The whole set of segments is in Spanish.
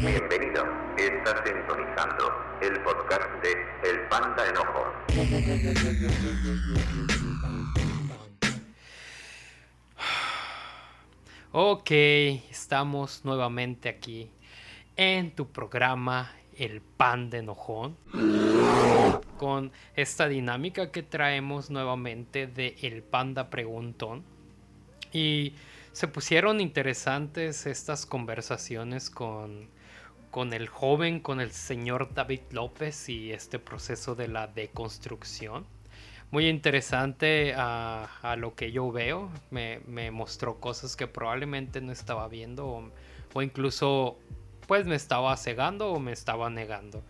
Bienvenido, estás sintonizando el podcast de El Panda Enojo. Ok, estamos nuevamente aquí en tu programa El Pan de Enojón con esta dinámica que traemos nuevamente de El Panda Preguntón. Y se pusieron interesantes estas conversaciones con, con el joven, con el señor David López y este proceso de la deconstrucción muy interesante a, lo que yo veo. Me, me, mostró cosas que probablemente no estaba viendo o, o, incluso pues me estaba cegando o me estaba negando.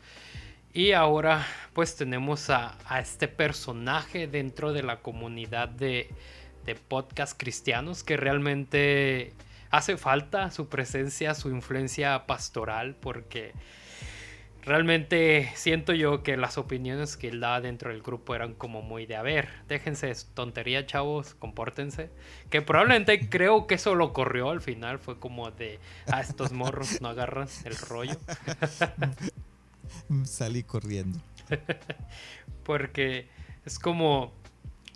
Y ahora pues tenemos a, a este personaje dentro de la comunidad de, de podcast cristianos que realmente hace falta su presencia, su influencia pastoral porque realmente siento yo que las opiniones que él da dentro del grupo eran como muy de a ver, déjense tontería chavos, compórtense. Que probablemente creo que eso lo corrió al final, fue como de a estos morros no agarran el rollo. Salí corriendo. Porque es como,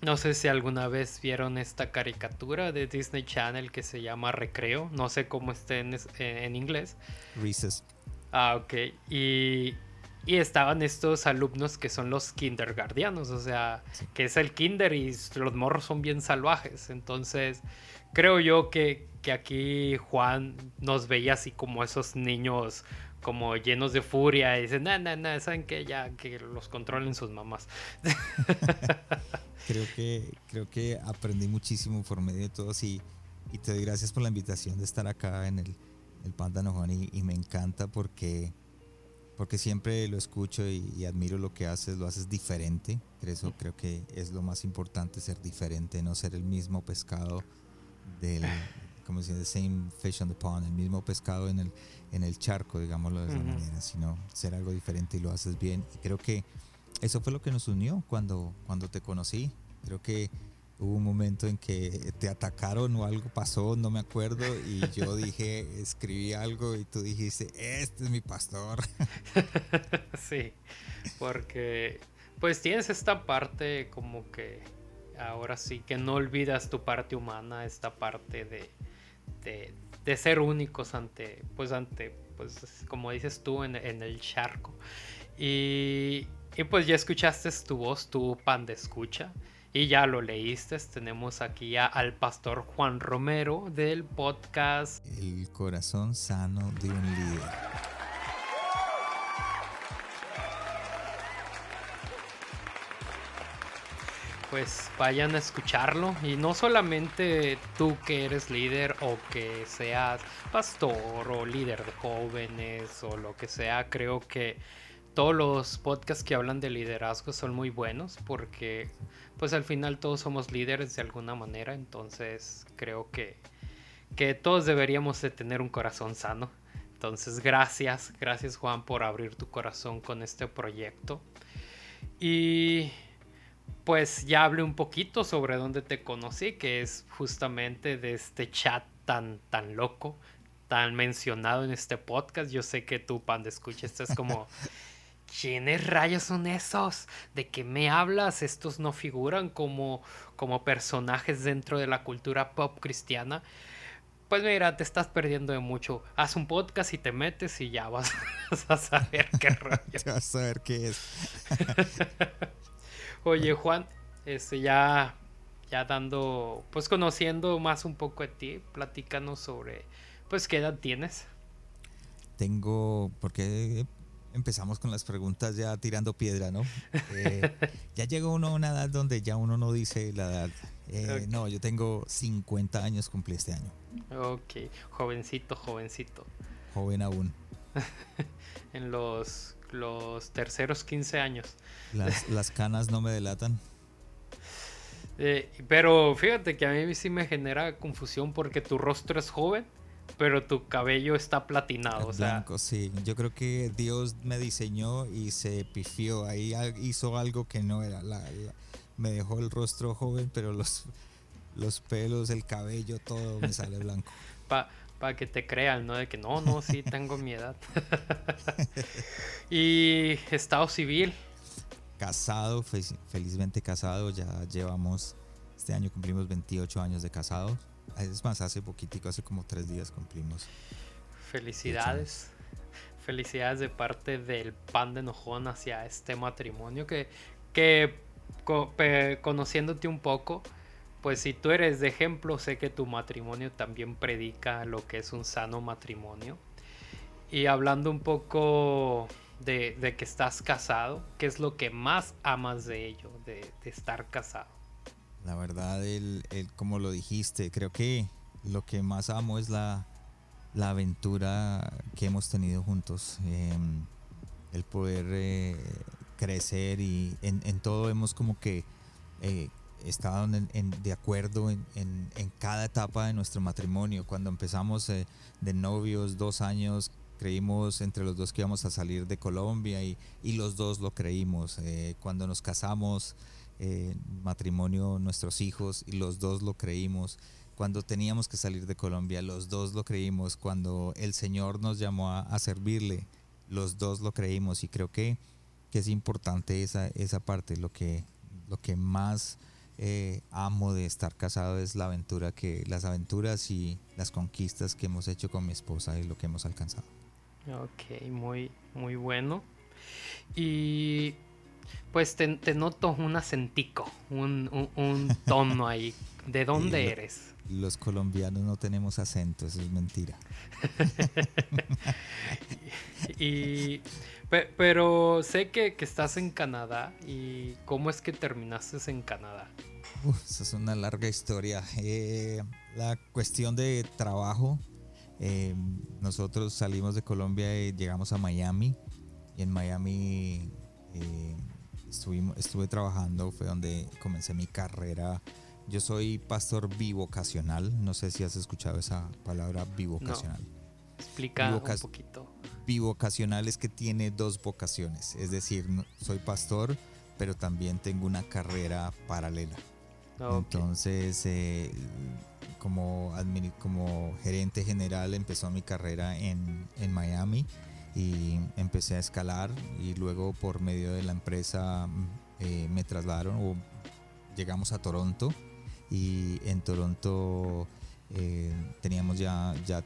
no sé si alguna vez vieron esta caricatura de Disney Channel que se llama Recreo, no sé cómo esté en, en inglés. Recess. Ah, ok. Y, y, estaban estos alumnos que son los kindergardianos, o sea, sí. que es el kinder y los morros son bien salvajes. Entonces, creo yo que, que aquí Juan nos veía así como esos niños como llenos de furia y dicen, no, no, no, saben que ya que los controlen sus mamás. creo que creo que aprendí muchísimo por medio de todos y, y te doy gracias por la invitación de estar acá en el el Panda Juan y, me encanta porque, porque siempre lo escucho y, admiro lo que haces, lo haces diferente. Eso creo que es lo más importante, ser diferente, no ser el mismo pescado del, como se dice, same fish on the pond, el mismo pescado en el, en el charco, digámoslo de esa uh -huh. manera, sino ser algo diferente y lo haces bien. Y creo que eso fue lo que nos unió cuando, cuando te conocí. Creo que hubo un momento en que te atacaron o algo pasó, no me acuerdo, y yo dije, escribí algo y tú dijiste, este es mi pastor. sí, porque pues tienes esta parte como que ahora sí que no olvidas tu parte humana, esta parte de, de, de ser únicos ante, pues ante, pues como dices tú, en, en el charco. Y, y pues ya escuchaste tu voz, tu pan de escucha. Y ya lo leíste, tenemos aquí a, al pastor Juan Romero del podcast El corazón sano de un líder. Pues vayan a escucharlo y no solamente tú que eres líder o que seas pastor o líder de jóvenes o lo que sea, creo que todos los podcasts que hablan de liderazgo son muy buenos porque pues al final todos somos líderes de alguna manera, entonces creo que, que todos deberíamos de tener un corazón sano. Entonces gracias, gracias Juan por abrir tu corazón con este proyecto. Y pues ya hablé un poquito sobre dónde te conocí, que es justamente de este chat tan, tan loco, tan mencionado en este podcast. Yo sé que tú, Pan de Escucha, estás como... ¿Quiénes rayos son esos? ¿De qué me hablas? Estos no figuran como, como personajes dentro de la cultura pop cristiana. Pues mira, te estás perdiendo de mucho. Haz un podcast y te metes y ya vas, vas a saber qué rollo. vas a saber qué es. Oye, Juan, este ya, ya dando, pues conociendo más un poco de ti, platícanos sobre, pues, qué edad tienes. Tengo, porque empezamos con las preguntas ya tirando piedra, ¿no? Eh, ya llegó uno a una edad donde ya uno no dice la edad. Eh, okay. No, yo tengo 50 años, cumplí este año. Ok, jovencito, jovencito. Joven aún. en los, los terceros 15 años. Las, las canas no me delatan. Eh, pero fíjate que a mí sí me genera confusión porque tu rostro es joven pero tu cabello está platinado. Blanco, o sea. sí. Yo creo que Dios me diseñó y se pifió. Ahí hizo algo que no era. La, la, me dejó el rostro joven, pero los, los pelos, el cabello, todo me sale blanco. Pa, para que te crean, ¿no? De que no, no, sí, tengo mi edad. y estado civil. Casado, felizmente casado, ya llevamos, este año cumplimos 28 años de casado. Es más, hace poquitico, hace como tres días cumplimos. Felicidades. Felicidades de parte del pan de enojón hacia este matrimonio que, que conociéndote un poco, pues si tú eres de ejemplo, sé que tu matrimonio también predica lo que es un sano matrimonio. Y hablando un poco de, que estás casado, ¿qué es lo que más amas de ello, de, estar casado? La verdad, el, como lo dijiste, creo que lo que más amo es la, aventura que hemos tenido juntos. Em, el poder eh, crecer y en, todo hemos como que eh, estaban de acuerdo en, cada etapa de nuestro matrimonio. Cuando empezamos eh, de novios, dos años, creímos entre los dos que íbamos a salir de Colombia y, los dos lo creímos. Eh, cuando nos casamos, eh, matrimonio, nuestros hijos, y los dos lo creímos. Cuando teníamos que salir de Colombia, los dos lo creímos. Cuando el Señor nos llamó a, servirle, los dos lo creímos. Y creo que, que es importante esa, esa parte, lo que, lo que más eh, amo de estar casado es la aventura que, las aventuras y las conquistas que hemos hecho con mi esposa y lo que hemos alcanzado. Ok, muy, muy bueno. Y pues te, noto un acentico, un, un, tono ahí. ¿De dónde eres? Los colombianos no tenemos acento, eso es mentira. y pero sé que, estás en Canadá y cómo es que terminaste en Canadá. esa es una larga historia. Eh, la cuestión de trabajo, eh, nosotros salimos de Colombia y llegamos a Miami y en Miami eh, estuve trabajando, fue donde comencé mi carrera. Yo soy pastor bivocacional, no sé si has escuchado esa palabra bivocacional. Explica un poquito. bivocacional es que tiene dos vocaciones, es decir, soy pastor, pero también tengo una carrera paralela. Entonces, eh, como, como gerente general empezó mi carrera en, Miami y empecé a escalar y luego por medio de la empresa eh, me trasladaron o llegamos a Toronto y en Toronto eh, teníamos ya, ya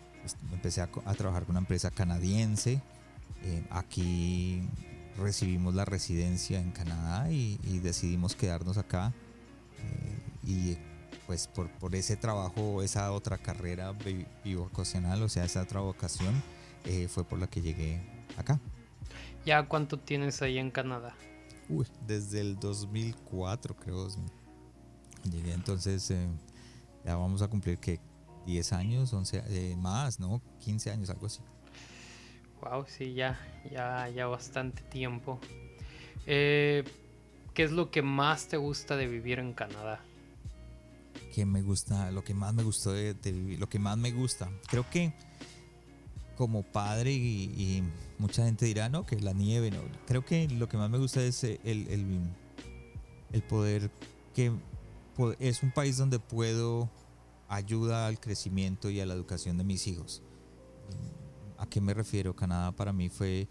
empecé a, trabajar con una empresa canadiense. Eh, aquí recibimos la residencia en Canadá y, decidimos quedarnos acá. Eh, y pues por, por, ese trabajo, esa otra carrera bivocacional, o sea, esa otra vocación, eh, fue por la que llegué acá. ¿Ya cuánto tienes ahí en Canadá? Uy, desde el 2004 creo. Llegué entonces, ya vamos a cumplir que 10 años, 11, eh, más, ¿no? 15 años, algo así. Wow, sí, ya, ya, ya bastante tiempo. Eh, ¿Qué es lo que más te gusta de vivir en Canadá? Que me gusta, lo que más me gustó de, vivir, lo que más me gusta, creo que como padre y, mucha gente dirá, no, que la nieve, no, creo que lo que más me gusta es el, el, el poder que es un país donde puedo ayuda al crecimiento y a la educación de mis hijos. ¿A qué me refiero? Canadá para mí fue,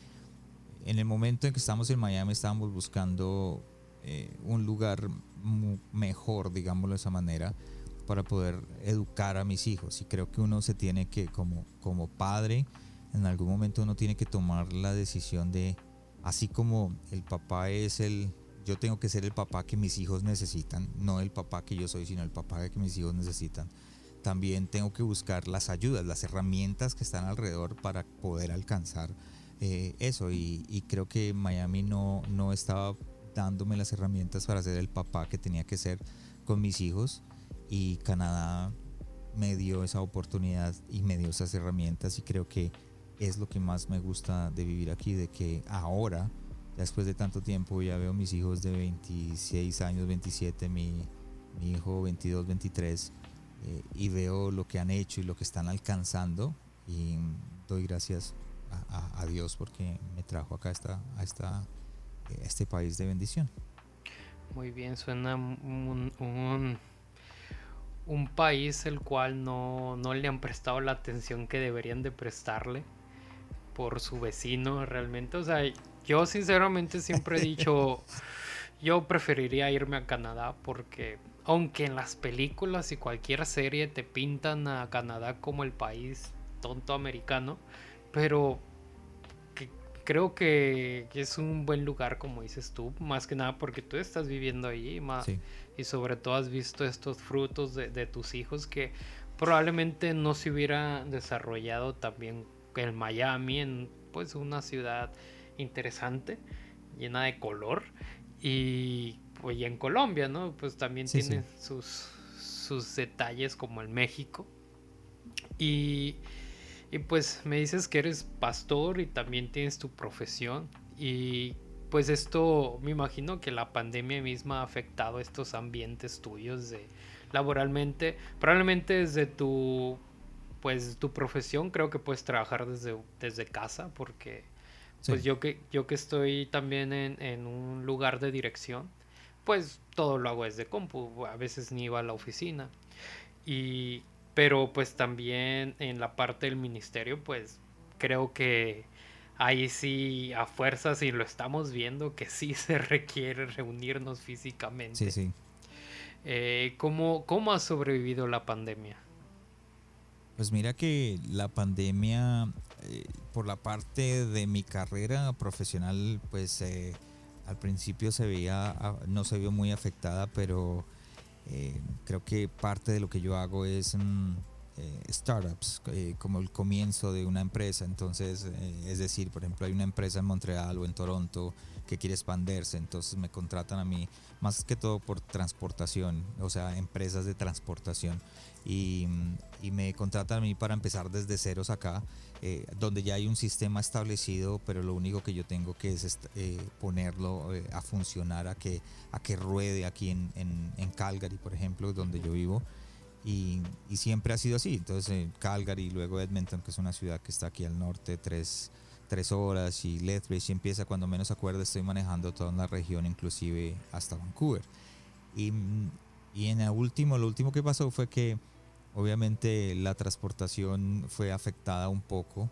en el momento en que estábamos en Miami, estábamos buscando eh, un lugar mejor, digámoslo de esa manera, para poder educar a mis hijos. Y creo que uno se tiene que, como, como padre, en algún momento uno tiene que tomar la decisión de, así como el papá es el, yo tengo que ser el papá que mis hijos necesitan, no el papá que yo soy, sino el papá que mis hijos necesitan también tengo que buscar las ayudas, las herramientas que están alrededor para poder alcanzar eh, eso. Y, creo que Miami no, no estaba dándome las herramientas para ser el papá que tenía que ser con mis hijos. Y Canadá me dio esa oportunidad y me dio esas herramientas y creo que es lo que más me gusta de vivir aquí, de que ahora, después de tanto tiempo, ya veo mis hijos de 26 años, 27, mi, mi hijo 22, 23 eh, y veo lo que han hecho y lo que están alcanzando y doy gracias a, Dios porque me trajo acá esta, a, esta, eh, este país de bendición. Muy bien, suena un, un país el cual no, no le han prestado la atención que deberían de prestarle por su vecino realmente. O sea, yo sinceramente siempre he dicho, yo preferiría irme a Canadá porque aunque en las películas y cualquier serie te pintan a Canadá como el país tonto americano, pero creo que es un buen lugar, como dices tú, más que nada porque tú estás viviendo allí y sobre todo has visto estos frutos de, tus hijos que probablemente no se hubiera desarrollado también en Miami, en pues una ciudad interesante, llena de color y pues en Colombia, ¿no? Pues también tiene sus sus detalles como en México. Y y pues me dices que eres pastor y también tienes tu profesión. Y pues esto me imagino que la pandemia misma ha afectado estos ambientes tuyos de laboralmente. Probablemente desde tu pues tu profesión creo que puedes trabajar desde, desde casa porque pues yo que yo que estoy también en, en, un lugar de dirección pues todo lo hago desde compu a veces ni iba a la oficina y pero pues también en la parte del ministerio, pues creo que ahí sí a fuerzas y lo estamos viendo que sí se requiere reunirnos físicamente. Sí, sí. Eh, ¿cómo, ¿Cómo ha sobrevivido la pandemia? Pues mira que la pandemia, eh, por la parte de mi carrera profesional, pues eh, al principio se veía, ah, no se vio muy afectada, pero eh, creo que parte de lo que yo hago es mm, eh, startups, como el comienzo de una empresa. Entonces, es decir, por ejemplo, hay una empresa en Montreal o en Toronto que quiere expandirse, entonces me contratan a mí, más que todo por transportación, o sea, empresas de transportación. Y, y me contratan a mí para empezar desde ceros acá eh, donde ya hay un sistema establecido, pero lo único que yo tengo que es eh, ponerlo eh, a funcionar, a que, a que ruede aquí en, en, Calgary, por ejemplo, donde yo vivo. Y, y siempre ha sido así. Entonces, Calgary, luego Edmonton, que es una ciudad que está aquí al norte, tres, tres horas, y Lethbridge empieza cuando menos acuerdo, estoy manejando toda la región, inclusive hasta Vancouver. Y, y en el último, lo último que pasó fue que Obviamente la transportación fue afectada un poco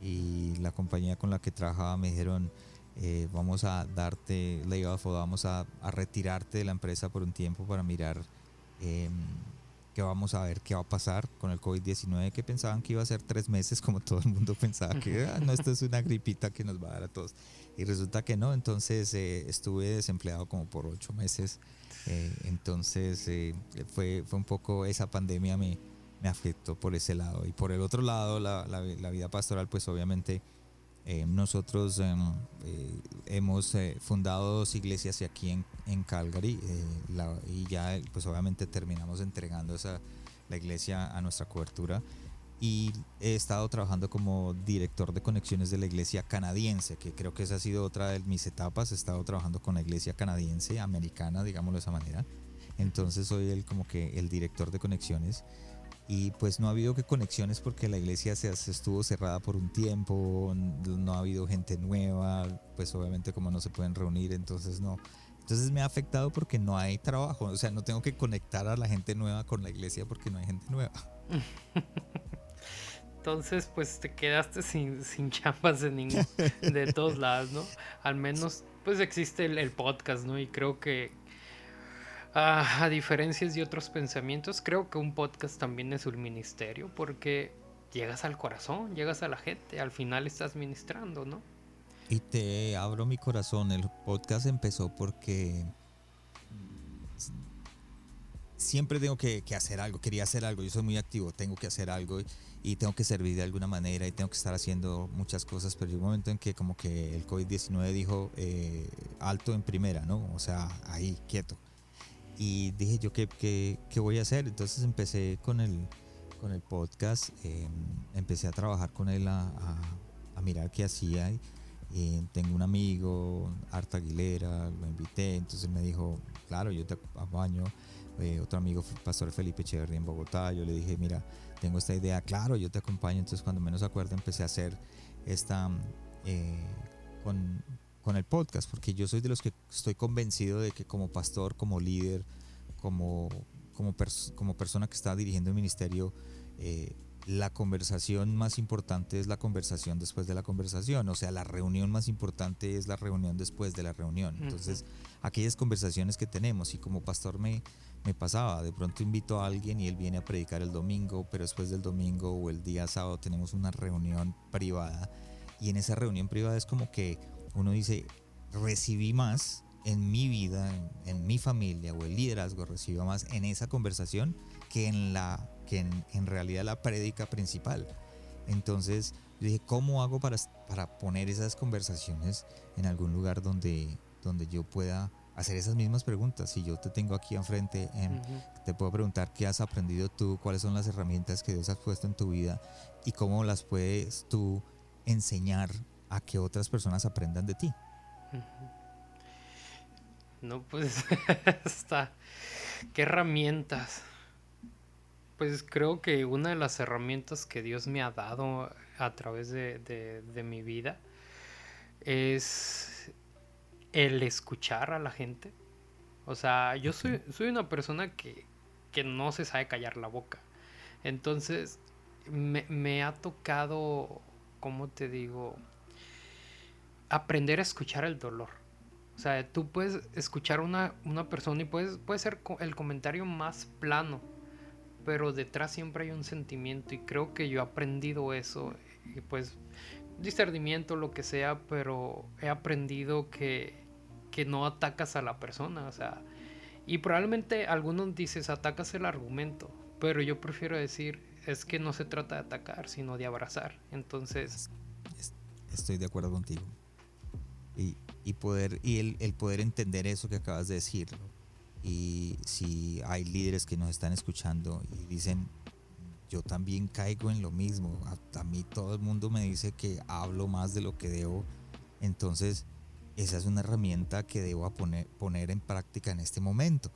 y la compañía con la que trabajaba me dijeron eh, vamos a darte layoff o vamos a, retirarte de la empresa por un tiempo para mirar eh, vamos a ver qué va a pasar con el COVID-19 que pensaban que iba a ser tres meses como todo el mundo pensaba que ah, no, esto es una gripita que nos va a dar a todos y resulta que no, entonces eh, estuve desempleado como por ocho meses eh, entonces eh, fue, fue un poco esa pandemia me, me afectó por ese lado. Y por el otro lado, la, la, vida pastoral, pues obviamente eh, nosotros em, hemos fundado dos iglesias aquí en, en Calgary y ya pues obviamente terminamos entregando esa, la iglesia a nuestra cobertura y he estado trabajando como director de conexiones de la iglesia canadiense, que creo que esa ha sido otra de mis etapas. He estado trabajando con la iglesia canadiense, americana, digámoslo de esa manera. Entonces soy el, como que el director de conexiones. Y pues no ha habido que conexiones porque la iglesia se, estuvo cerrada por un tiempo, no ha habido gente nueva, pues obviamente como no se pueden reunir, entonces no. Entonces me ha afectado porque no hay trabajo, o sea, no tengo que conectar a la gente nueva con la iglesia porque no hay gente nueva. Entonces, pues te quedaste sin, sin chambas de, ningún, de todos lados, ¿no? Al menos, pues existe el, podcast, ¿no? Y creo que, ah, a diferencia de otros pensamientos, creo que un podcast también es un ministerio porque llegas al corazón, llegas a la gente, al final estás ministrando, ¿no? Y te abro mi corazón, el podcast empezó porque siempre tengo que, hacer algo, quería hacer algo, yo soy muy activo, tengo que hacer algo tengo que servir de alguna manera y tengo que estar haciendo muchas cosas, pero llegó un momento en que como que el COVID-19 dijo eh, alto en primera, ¿no? O sea, ahí, quieto. Y dije yo, ¿qué, qué, qué voy a hacer? Entonces empecé con el, con el podcast, em, empecé a trabajar con él, a, a, mirar qué hacía. Y, tengo un amigo, Arta Aguilera, lo invité, entonces me dijo, claro, yo te acompaño. Eh, otro amigo, Pastor Felipe Echeverría en Bogotá, yo le dije, mira, tengo esta idea, claro, yo te acompaño. Entonces, cuando menos acuerdo, empecé a hacer esta eh, con, con, el podcast, porque yo soy de los que estoy convencido de que como pastor, como líder, como como, como persona que está dirigiendo el ministerio, eh, la conversación más importante es la conversación después de la conversación, o sea, la reunión más importante es la reunión después de la reunión. Entonces, aquellas conversaciones que tenemos, y como pastor me, me pasaba, de pronto invito a alguien y él viene a predicar el domingo, pero después del domingo o el día sábado tenemos una reunión privada, y en esa reunión privada es como que uno dice, recibí más en mi vida, en, mi familia o el liderazgo recibió más en esa conversación que en la que en, realidad la prédica principal. Entonces yo dije, ¿cómo hago para, para poner esas conversaciones en algún lugar donde, donde yo pueda hacer esas mismas preguntas? Si yo te tengo aquí enfrente, en, te puedo preguntar qué has aprendido tú, cuáles son las herramientas que Dios ha puesto en tu vida y cómo las puedes tú enseñar a que otras personas aprendan de ti. No, pues está. ¿Qué herramientas? Pues creo que una de las herramientas que Dios me ha dado a través de, mi vida es el escuchar a la gente. O sea, yo soy, soy una persona que, no se sabe callar la boca. Entonces, me, me ha tocado, ¿cómo te digo? Aprender a escuchar el dolor o sea, tú puedes escuchar una, una persona y puedes, puede ser el comentario más plano, pero detrás siempre hay un sentimiento y creo que yo he aprendido eso, y pues discernimiento, lo que sea, pero he aprendido que, que no atacas a la persona, o sea, y probablemente algunos dices atacas el argumento, pero yo prefiero decir es que no se trata de atacar, sino de abrazar. Entonces... Estoy de acuerdo contigo. Y, y poder y el, el, poder entender eso que acabas de decir y si hay líderes que nos están escuchando y dicen yo también caigo en lo mismo a, mí todo el mundo me dice que hablo más de lo que debo entonces esa es una herramienta que debo poner, poner en práctica en este momento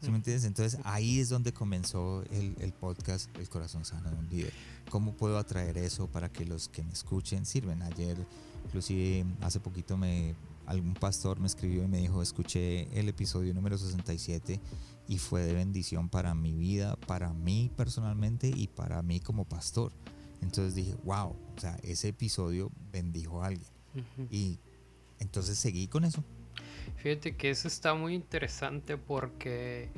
¿Sí me entiendes? Entonces ahí es donde comenzó el, el, podcast El Corazón Sano de un Líder. ¿Cómo puedo atraer eso para que los que me escuchen sirven? Ayer, inclusive hace poquito me algún pastor me escribió y me dijo, escuché el episodio número 67 y fue de bendición para mi vida, para mí personalmente y para mí como pastor. Entonces dije, wow, o sea, ese episodio bendijo a alguien. Y entonces seguí con eso. Fíjate que eso está muy interesante porque,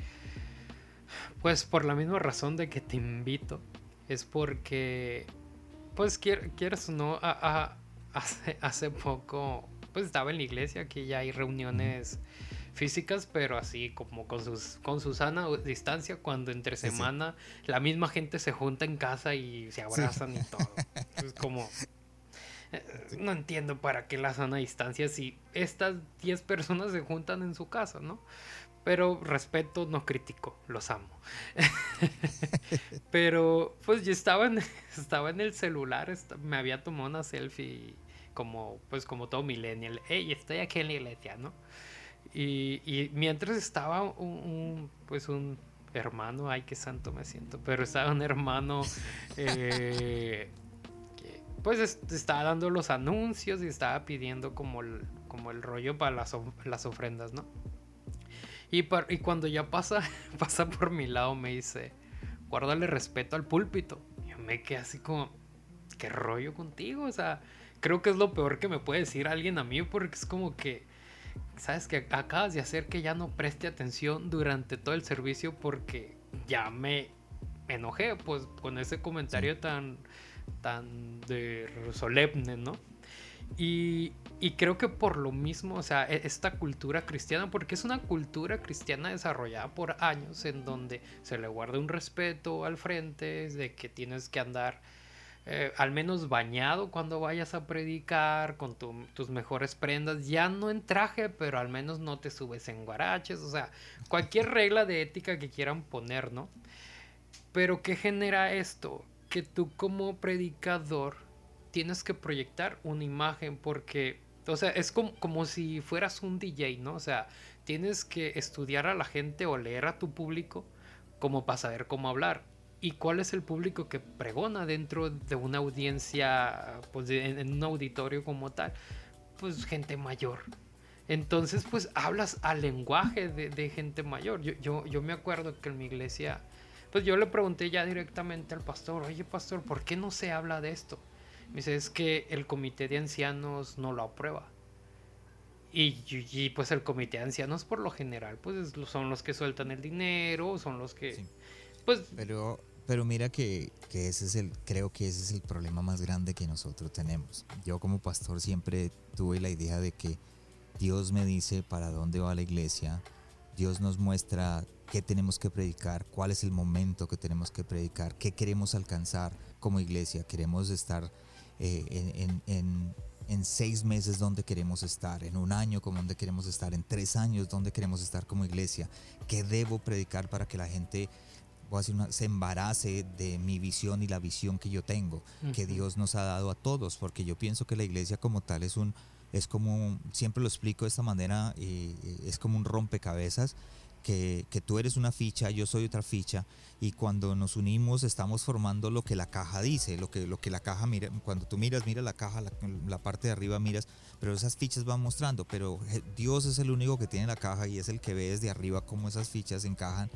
pues por la misma razón de que te invito, es porque, pues quieres o no, hace, hace poco pues estaba en la iglesia, que ya hay reuniones físicas, pero así como con, sus, con su sana distancia, cuando entre semana la misma gente se junta en casa y se abrazan y todo. Es como... Eh, no entiendo para qué la sana distancia si estas 10 personas se juntan en su casa, ¿no? Pero respeto, no critico, los amo. Pero pues yo estaba en, estaba en el celular, me había tomado una selfie como, pues como todo millennial, hey, estoy aquí en la iglesia, ¿no? Y, y mientras estaba un, pues un hermano, ay, qué santo me siento, pero estaba un hermano eh, que pues estaba dando los anuncios y estaba pidiendo como el, como el rollo para las, las ofrendas, ¿no? Y, y cuando ya pasa, pasa por mi lado me dice, guárdale respeto al púlpito. Y yo me quedé así como, ¿qué rollo contigo? O sea, creo que es lo peor que me puede decir alguien a mí porque es como que, sabes que acabas de hacer que ya no preste atención durante todo el servicio porque ya me enojé pues con ese comentario tan, tan de solemne, ¿no? Y, y, creo que por lo mismo, o sea, e, esta cultura cristiana, porque es una cultura cristiana desarrollada por años en donde se le guarda un respeto al frente, de que tienes que andar eh, al menos bañado cuando vayas a predicar, con tus mejores prendas, ya no en traje, pero al menos no te subes en guaraches, o sea, cualquier regla de ética que quieran poner, ¿no? Pero ¿qué genera esto? Que tú como predicador tienes que proyectar una imagen porque, o sea, es como, como si fueras un DJ, ¿no? O sea, tienes que estudiar a la gente o leer a tu público como para saber cómo hablar y cuál es el público que pregona dentro de una audiencia, pues en, un auditorio como tal, pues gente mayor. Entonces, pues hablas al lenguaje de, gente mayor. Yo, yo, yo me acuerdo que en mi iglesia, pues yo le pregunté ya directamente al pastor, oye pastor, ¿por qué no se habla de esto? Me dice, es que el comité de ancianos no lo aprueba. Y, pues el comité de ancianos por lo general, pues son los que sueltan el dinero, son los que... Pues, pero, pero mira que, que, ese es el, creo que ese es el problema más grande que nosotros tenemos. Yo como pastor siempre tuve la idea de que Dios me dice para dónde va la iglesia, Dios nos muestra qué tenemos que predicar, cuál es el momento que tenemos que predicar, qué queremos alcanzar como iglesia. Queremos estar eh, en, seis meses donde queremos estar, en un año como donde queremos estar, en tres años donde queremos estar como iglesia. ¿Qué debo predicar para que la gente voy a decir se embarace de mi visión y la visión que yo tengo, que Dios nos ha dado a todos? Porque yo pienso que la iglesia como tal es un es como, siempre lo explico de esta manera, es como un rompecabezas, que, que, tú eres una ficha, yo soy otra ficha, y cuando nos unimos estamos formando lo que la caja dice, lo que, lo que la caja mira, cuando tú miras, mira la caja, la, parte de arriba miras, pero esas fichas van mostrando, pero Dios es el único que tiene la caja y es el que ve desde arriba cómo esas fichas encajan.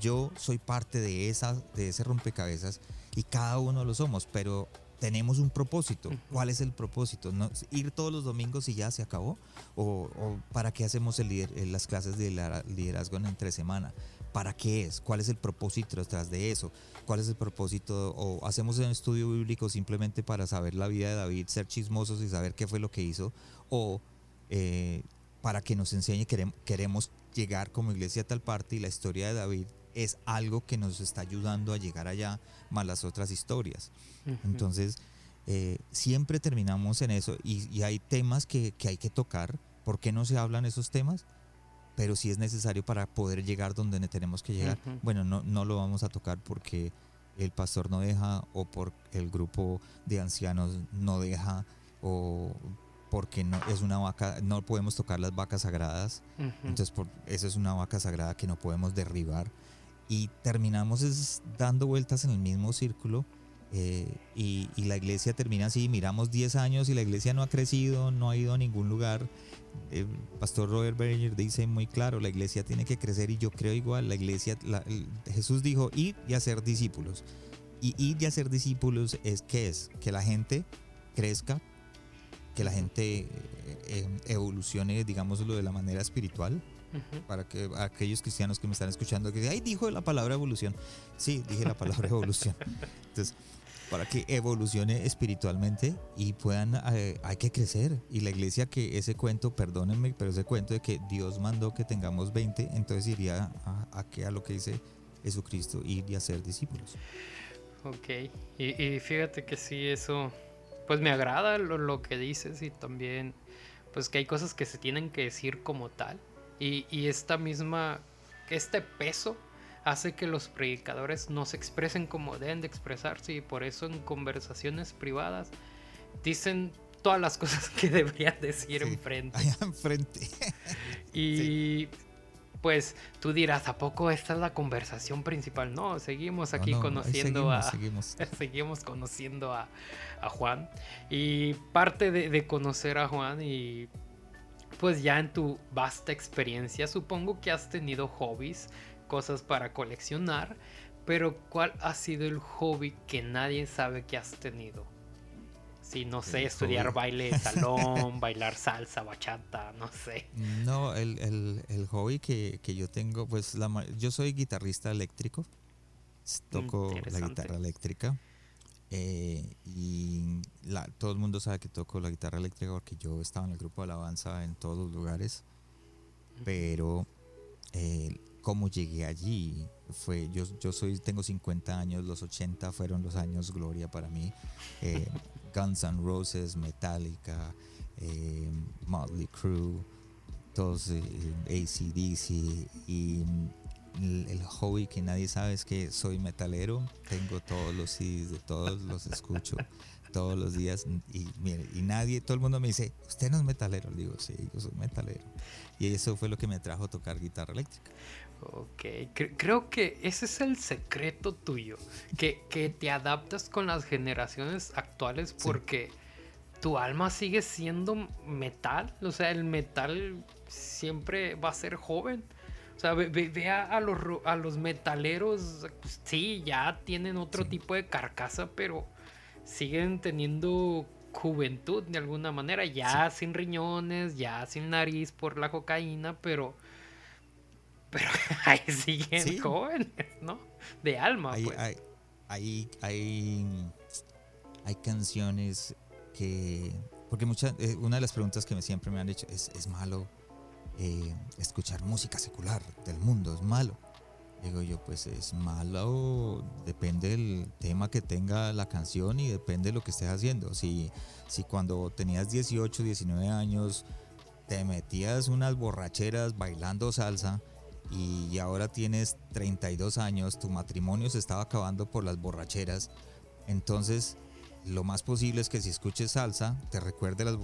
Yo soy parte de, esa, de ese rompecabezas y cada uno lo somos, pero tenemos un propósito. ¿Cuál es el propósito? ¿No? ¿Ir todos los domingos y ya se acabó? ¿O, para qué hacemos el las clases de liderazgo en entre semana? ¿Para qué es? ¿Cuál es el propósito detrás de eso? ¿Cuál es el propósito? ¿O hacemos un estudio bíblico simplemente para saber la vida de David, ser chismosos y saber qué fue lo que hizo? ¿O eh, para que nos enseñe, queremos, queremos llegar como iglesia a tal parte y la historia de David es algo que nos está ayudando a llegar allá, más las otras historias. Entonces, eh, siempre terminamos en eso y, hay temas que, hay que tocar. ¿Por qué no se hablan esos temas? Pero si es necesario para poder llegar donde tenemos que llegar. Bueno, no, no lo vamos a tocar porque el pastor no deja o por el grupo de ancianos no deja o porque no es una vaca, no podemos tocar las vacas sagradas. Entonces, por, eso es una vaca sagrada que no podemos derribar y terminamos es dando vueltas en el mismo círculo eh, y, la iglesia termina así, miramos 10 años y la iglesia no ha crecido, no ha ido a ningún lugar. El pastor Robert Berger dice muy claro, la iglesia tiene que crecer y yo creo igual, la iglesia, Jesús dijo, ir y hacer discípulos. Y ir y hacer discípulos es que es que la gente crezca, que la gente eh, eh, evolucione, digámoslo de la manera espiritual, para que aquellos cristianos que me están escuchando que ay dijo la palabra evolución sí dije la palabra evolución. Entonces para que evolucione espiritualmente y puedan eh, hay que crecer. Y la iglesia que ese cuento perdónenme pero ese cuento de que Dios mandó que tengamos 20 entonces iría a, a, a lo que dice Jesucristo ir y hacer discípulos. Ok. Y, fíjate que sí eso pues me agrada lo, lo que dices y también pues que hay cosas que se tienen que decir como tal y, esta misma, este peso hace que los predicadores no se expresen como deben de expresarse y por eso en conversaciones privadas dicen todas las cosas que deberían decir enfrente. enfrente. y pues tú dirás, ¿a poco esta es la conversación principal? No, seguimos aquí conociendo a. Seguimos. seguimos conociendo a, Juan. Y parte de conocer a Juan y pues ya en tu vasta experiencia supongo que has tenido hobbies, cosas para coleccionar, pero ¿cuál ha sido el hobby que nadie sabe que has tenido? Si no sé, estudiar baile de salón, bailar salsa, bachata, no sé. No, el, hobby que, yo tengo, pues la, yo soy guitarrista eléctrico, toco la guitarra eléctrica. Eh, y todo el mundo sabe que toco la guitarra eléctrica porque yo estaba en el grupo de alabanza en todos los lugares. Pero eh, cómo llegué allí fue, yo, yo soy, tengo 50 años, los 80 fueron los años gloria para mí. Eh, Guns N' Roses, Metallica, Motley Crue, todos ACDC y el, hobby que nadie sabe es que soy metalero, tengo todos los CDs de todos, los escucho todos los días y, y nadie, todo el mundo me dice, usted no es metalero, le digo, sí, yo soy metalero. Y eso fue lo que me trajo a tocar guitarra eléctrica. Ok, creo que ese es el secreto tuyo, que, que te adaptas con las generaciones actuales porque tu alma sigue siendo metal. O sea, el metal siempre va a ser joven. O sea, ve, a, los, a los metaleros, pues, sí, ya tienen otro tipo de carcasa, pero siguen teniendo juventud de alguna manera, ya sin riñones, ya sin nariz por la cocaína, pero pero ahí siguen jóvenes, ¿no? De alma. Hay, pues. hay, hay, hay, canciones que... Porque mucha, eh, una de las preguntas que me, siempre me han hecho es, ¿es malo eh, escuchar música secular del mundo? ¿Es malo? Digo yo, pues es malo, depende del tema que tenga la canción y depende de lo que estés haciendo. Si, si cuando tenías 18, 19 años te metías unas borracheras bailando salsa, y ahora tienes 32 años, tu matrimonio se estaba acabando por las borracheras, entonces lo más posible es que si escuches salsa, te recuerde las,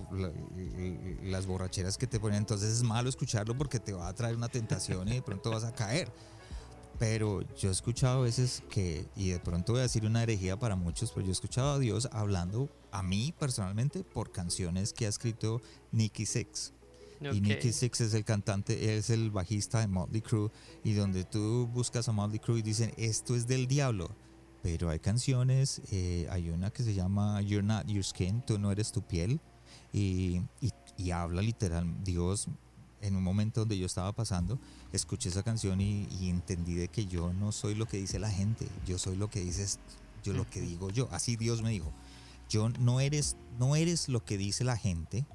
las borracheras que te ponen. Entonces es malo escucharlo porque te va a traer una tentación y de pronto vas a caer. Pero yo he escuchado a veces que, y de pronto voy a decir una herejía para muchos, pero yo he escuchado a Dios hablando a mí personalmente por canciones que ha escrito Nicky Six. Y Nicky Six es el cantante, es el bajista de Motley Crue. Y donde tú buscas a Motley Crue y dicen, esto es del diablo. Pero hay canciones, eh, hay una que se llama You're Not Your Skin, tú no eres tu piel. Y, y, habla literal, Dios, en un momento donde yo estaba pasando, escuché esa canción y, y, entendí de que yo no soy lo que dice la gente, yo soy lo que dices, yo lo que digo yo. Así Dios me dijo, yo no eres, no eres lo que dice la gente,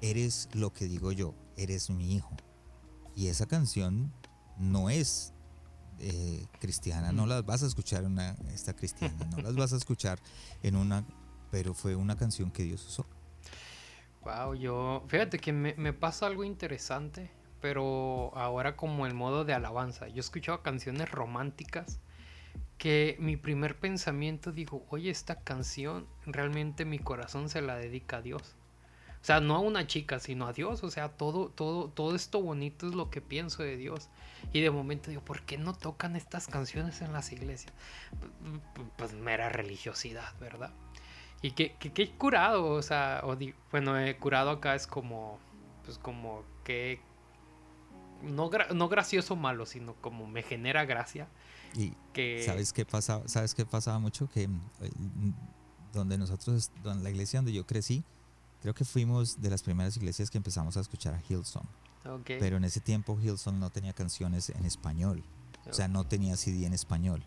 eres lo que digo yo, eres mi hijo. Y esa canción no es eh, cristiana, no las vas a escuchar en una, esta cristiana, no las vas a escuchar en una, pero fue una canción que Dios usó. Wow, yo, fíjate que me, me pasa algo interesante, pero ahora como el modo de alabanza. Yo he escuchado canciones románticas que mi primer pensamiento digo, oye, esta canción realmente mi corazón se la dedica a Dios. O sea, no a una chica, sino a Dios. O sea, todo, todo, todo esto bonito es lo que pienso de Dios. Y de momento digo, ¿por qué no tocan estas canciones en las iglesias? Pues mera religiosidad, ¿verdad? Y que, que, curado, o sea, bueno, he curado acá es como, pues como que, no, no gracioso malo, sino como me genera gracia. Y que... ¿sabes qué pasa? ¿Sabes qué pasaba mucho? Que eh, donde nosotros, donde la iglesia donde yo crecí, Creo que fuimos de las primeras iglesias que empezamos a escuchar a Hillsong. Pero en ese tiempo Hillsong no tenía canciones en español. O sea, no tenía CD en español.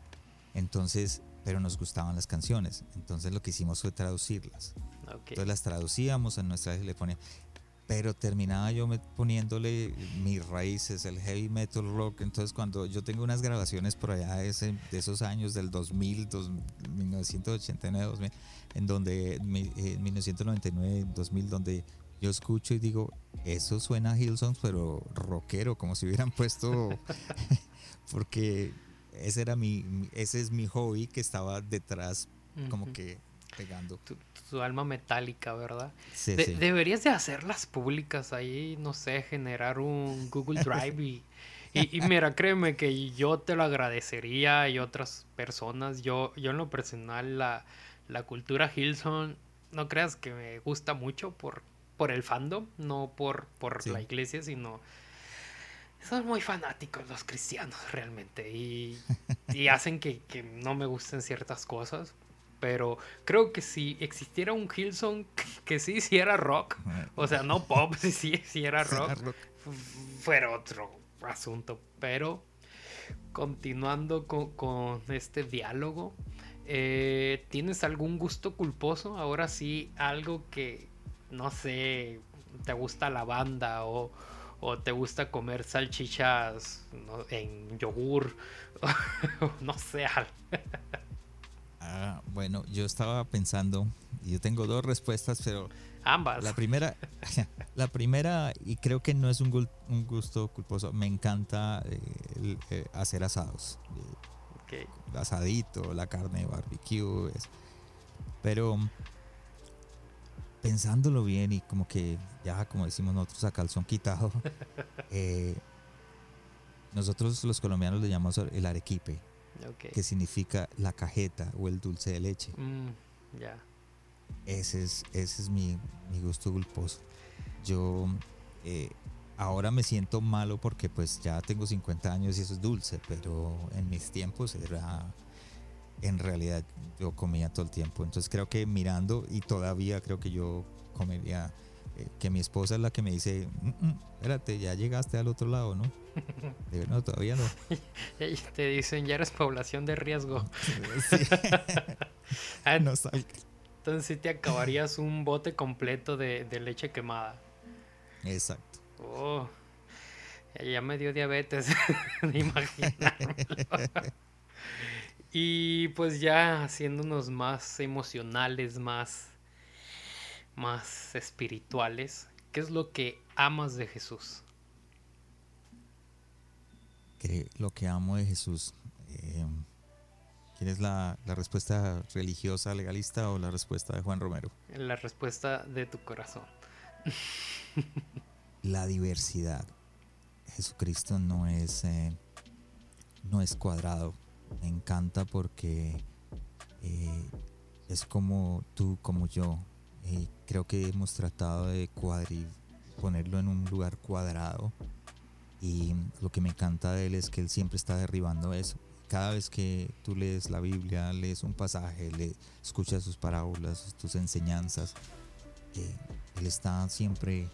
Entonces, pero nos gustaban las canciones. Entonces lo que hicimos fue traducirlas. Entonces las traducíamos en nuestra le pero terminaba yo poniéndole mis raíces, el heavy metal rock. Entonces, cuando yo tengo unas grabaciones por allá de, esos años del 2000, 1989, 2000, en donde, en 1999, 2000, donde yo escucho y digo, eso suena a Hillsong, pero rockero, como si hubieran puesto, porque ese era mi, ese es mi hobby que estaba detrás, como que pegando. Tu, alma metálica, ¿verdad? Sí, Deberías de hacerlas públicas ahí, no sé, generar un Google Drive y, y, mira, créeme que yo te lo agradecería y otras personas. Yo, yo en lo personal, la, la cultura Hilson, no creas que me gusta mucho por, por el fandom, no por, por la iglesia, sino son muy fanáticos los cristianos realmente y, y hacen que, que, no me gusten ciertas cosas. Pero creo que si existiera un Hillsong que sí hiciera rock, o sea, no pop, si sí hiciera rock, fuera otro asunto. Pero continuando con, este diálogo, eh, ¿tienes algún gusto culposo? Ahora sí, algo que, no sé, te gusta la banda o, te gusta comer salchichas en yogur, no sé. Ah, bueno, yo estaba pensando, y yo tengo dos respuestas, pero ambas. La primera, la primera y creo que no es un, gusto culposo. Me encanta eh, eh, hacer asados. Okay. Asadito, la carne de barbecue, pero pensándolo bien y como que ya como decimos nosotros a calzón quitado, eh, nosotros los colombianos le llamamos el arequipe que significa la cajeta o el dulce de leche. Mm, ese es, ese es mi, mi gusto culposo. Yo eh, ahora me siento malo porque pues ya tengo 50 años y eso es dulce, pero en mis tiempos era, en realidad yo comía todo el tiempo. Entonces creo que mirando y todavía creo que yo comería, que mi esposa es la que me dice, "Mm, mm, espérate, ya llegaste al otro lado, ¿no? Digo, no, todavía no. Y te dicen, ya eres población de riesgo. Sí. Ah, no sal- Entonces sí te acabarías un bote completo de, de leche quemada. Exacto. Oh, ya- me dio diabetes de. Y pues ya haciéndonos más emocionales, más, más espirituales, ¿qué es lo que amas de Jesús? que lo que amo de Jesús. Eh, ¿Quieres la, la respuesta religiosa, legalista o la respuesta de Juan Romero? La respuesta de tu corazón. La diversidad. Jesucristo no es, eh, no es cuadrado. Me encanta porque eh, es como tú, como yo. Eh, creo que hemos tratado de cuadri ponerlo en un lugar cuadrado. Y lo que me encanta de él es que él siempre está derribando eso. Cada vez que tú lees la Biblia, lees un pasaje, le escuchas sus parábolas, tus enseñanzas, eh, él está siempre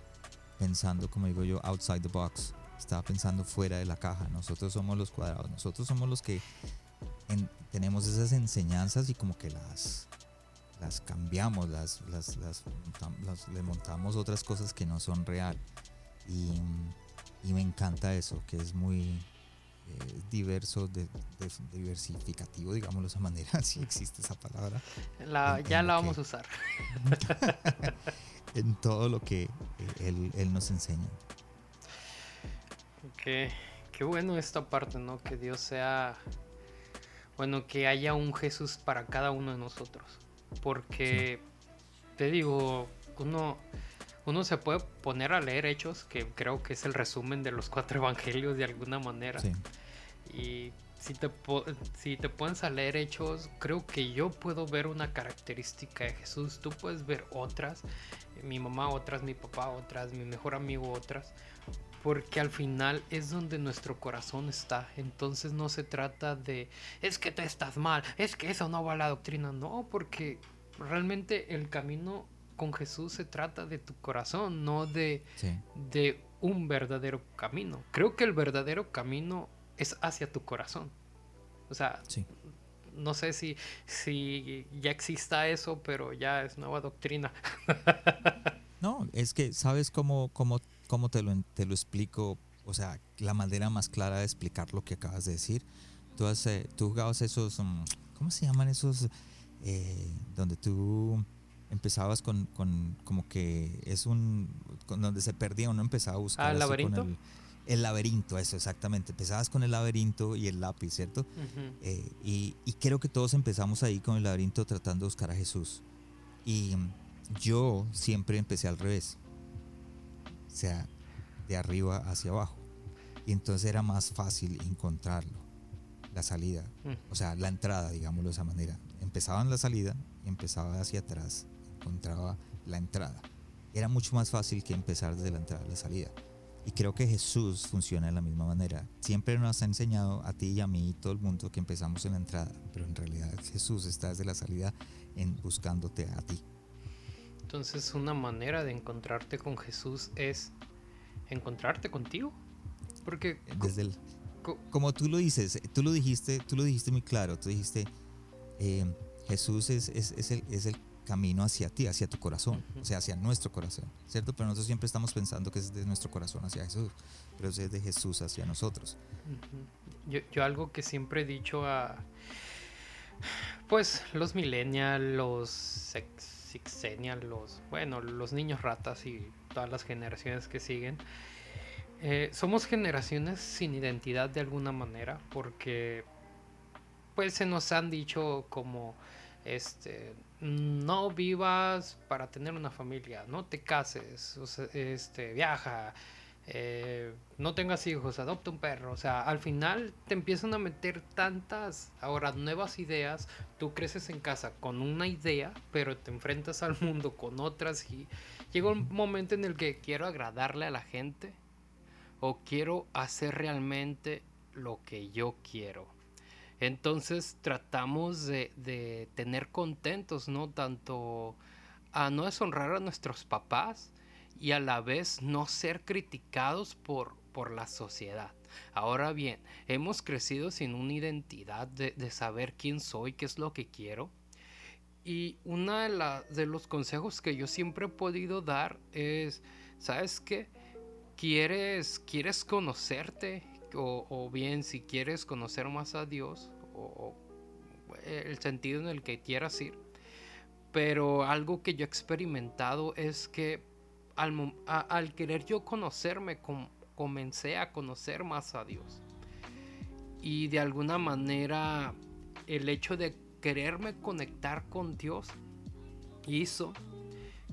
pensando, como digo yo, outside the box. Está pensando fuera de la caja. Nosotros somos los cuadrados. Nosotros somos los que en- tenemos esas enseñanzas y como que las, las cambiamos, las, las, las, le montamos otras cosas que no son real. Y, y me encanta eso, que es muy eh, diverso, de, de- diversificativo, digámoslo de esa manera, si existe esa palabra, La, ya la que- vamos a usar. en todo lo que eh, él, él nos enseña. Qué, qué bueno esta parte, ¿no? Que Dios sea. Bueno, que haya un Jesús para cada uno de nosotros. Porque, te digo, uno, uno se puede poner a leer hechos, que creo que es el resumen de los cuatro evangelios de alguna manera. Sí, Y si te, si te pones a leer hechos, creo que yo puedo ver una característica de Jesús. Tú puedes ver otras. Mi mamá otras, mi papá otras, mi mejor amigo otras. Porque al final es donde nuestro corazón está. Entonces no se trata de, es que tú estás mal, es que eso no va a la doctrina. No, porque realmente el camino con Jesús se trata de tu corazón, no de, sí, de un verdadero camino. Creo que el verdadero camino es hacia tu corazón. O sea, sí. no sé si, si ya exista eso, pero ya es nueva doctrina. No, es que, ¿sabes cómo, cómo, cómo te, lo, te lo explico? O sea, la manera más clara de explicar lo que acabas de decir. Tú, has, eh, tú jugabas esos, mm, ¿cómo se llaman esos? eh, donde tú empezabas con, con, como que es un, con donde se perdía, uno empezaba a buscar Ah, ¿el así con laberinto? el, el laberinto, eso exactamente. Empezabas con el laberinto y el lápiz, ¿cierto? Ujú. Eh, y, y creo que todos empezamos ahí con el laberinto tratando de buscar a Jesús. Y yo siempre empecé al revés. Sea, de arriba hacia abajo. Y entonces era más fácil encontrarlo, la salida. Mm. O sea, la entrada, digámoslo de esa manera. Empezaba en la salida, empezaba hacia atrás, encontraba la entrada. Era mucho más fácil que empezar desde la entrada a la salida. Y creo que Jesús funciona de la misma manera. Siempre nos ha enseñado a ti y a mí y todo el mundo que empezamos en la entrada, pero en realidad Jesús está desde la salida en buscándote a ti. Entonces una manera de encontrarte con Jesús es encontrarte contigo. Porque co- Desde el, co- como tú lo dices, tú lo dijiste, tú lo dijiste muy claro, tú dijiste, eh, Jesús es, es, es el, es el camino hacia ti, hacia tu corazón, o sea, hacia nuestro corazón, ¿cierto? Pero nosotros siempre estamos pensando que es de nuestro corazón hacia Jesús, pero es de Jesús hacia nosotros. Yo, yo algo que siempre he dicho a pues los millennials, los sex- sexennials, los bueno, los niños ratas y todas las generaciones que siguen. eh, somos generaciones sin identidad de alguna manera porque pues se nos han dicho como este no vivas para tener una familia, no te cases, este viaja, eh, no tengas hijos, adopta un perro. O sea, al final te empiezan a meter tantas, ahora nuevas ideas. Tú creces en casa con una idea, pero te enfrentas al mundo con otras y llega un momento en el que quiero agradarle a la gente o quiero hacer realmente lo que yo quiero. Entonces tratamos de, de tener contentos, ¿no? Tanto a no deshonrar a nuestros papás, y a la vez no ser criticados por, por la sociedad. Ahora bien, hemos crecido sin una identidad de, saber quién soy, qué es lo que quiero. Y uno de, de los consejos que yo siempre he podido dar es, ¿sabes qué? ¿Quieres, quieres conocerte? O, o bien si quieres conocer más a Dios, o el sentido en el que quieras ir. Pero algo que yo he experimentado es que al, querer yo conocerme, comencé a conocer más a Dios. Y de alguna manera el hecho de quererme conectar con Dios hizo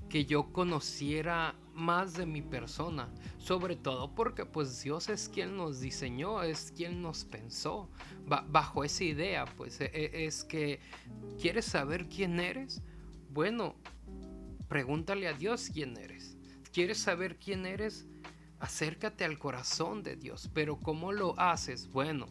que yo conociera más de mi persona, sobre todo porque pues Dios es quien nos diseñó, es quien nos pensó. bajo esa idea, pues e, e, es que ¿quieres saber quién eres? Bueno, pregúntale a Dios quién eres. ¿Quieres saber quién eres? Acércate al corazón de Dios. Pero ¿cómo lo haces? Bueno,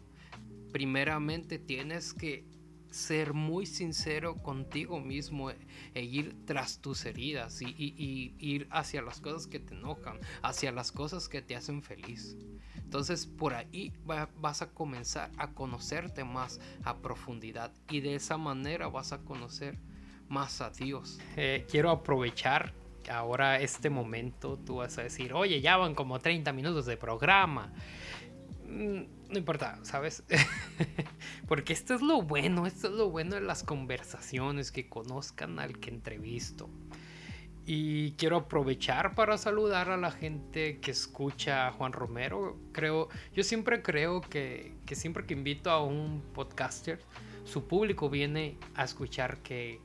primeramente tienes que ser muy sincero contigo mismo e, ir tras tus heridas y, ir hacia las cosas que te enojan, hacia las cosas que te hacen feliz. Entonces por ahí vas a comenzar a conocerte más a profundidad y de esa manera vas a conocer más a Dios. Eh, quiero aprovechar ahora este momento tú vas a decir, oye, ya van como 30 minutos de programa. Mm, no importa, ¿sabes? Porque esto es lo bueno, esto es lo bueno de las conversaciones, que conozcan al que entrevisto. Y quiero aprovechar para saludar a la gente que escucha a Juan Romero. Creo, yo siempre creo que, que siempre que invito a un podcaster, su público viene a escuchar qué,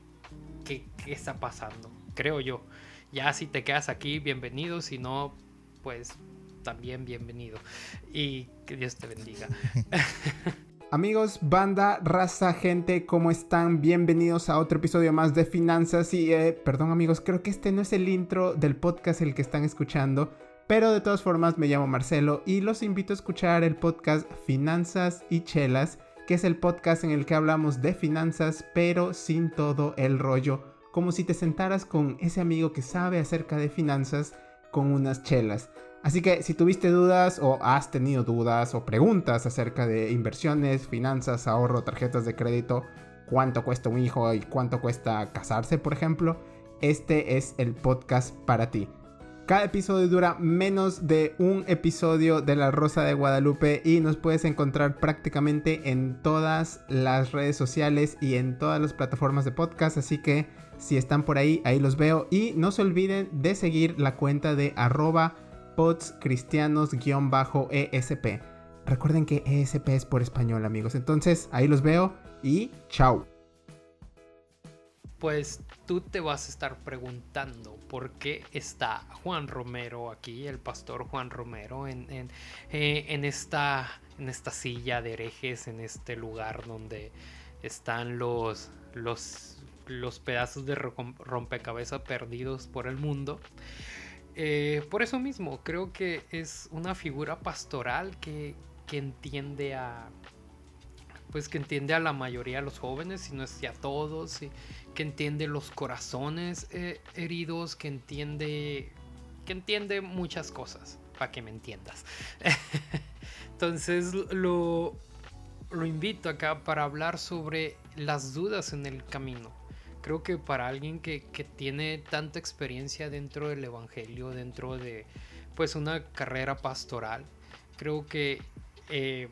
qué, qué está pasando. Creo yo. Ya si te quedas aquí, bienvenido. Si no, pues también bienvenido. Y que Dios te bendiga. Amigos, banda, raza, gente, ¿cómo están? Bienvenidos a otro episodio más de Finanzas. Y, eh, perdón amigos, creo que este no es el intro del podcast el que están escuchando. Pero de todas formas me llamo Marcelo y los invito a escuchar el podcast Finanzas y Chelas, que es el podcast en el que hablamos de finanzas, pero sin todo el rollo como si te sentaras con ese amigo que sabe acerca de finanzas con unas chelas. Así que si tuviste dudas o has tenido dudas o preguntas acerca de inversiones, finanzas, ahorro, tarjetas de crédito, cuánto cuesta un hijo y cuánto cuesta casarse, por ejemplo, este es el podcast para ti. Cada episodio dura menos de un episodio de La Rosa de Guadalupe y nos puedes encontrar prácticamente en todas las redes sociales y en todas las plataformas de podcast, así que si están por ahí, ahí los veo. Y no se olviden de seguir la cuenta de arroba podscristianos-esp. Recuerden que ESP es por español, amigos. Entonces, ahí los veo y chao. Pues tú te vas a estar preguntando por qué está Juan Romero aquí, el pastor Juan Romero, en, en, eh, en, esta, en esta silla de herejes, en este lugar donde están los, los los pedazos de rompecabezas perdidos por el mundo. Eh, por eso mismo, creo que es una figura pastoral que, entiende a. Pues que entiende a la mayoría de los jóvenes, si no es que a todos, que entiende los corazones eh, heridos, que entiende. que entiende muchas cosas, para que me entiendas. Entonces lo, lo invito acá para hablar sobre las dudas en el camino creo que para alguien que, tiene tanta experiencia dentro del Evangelio, dentro de pues una carrera pastoral, creo que eh,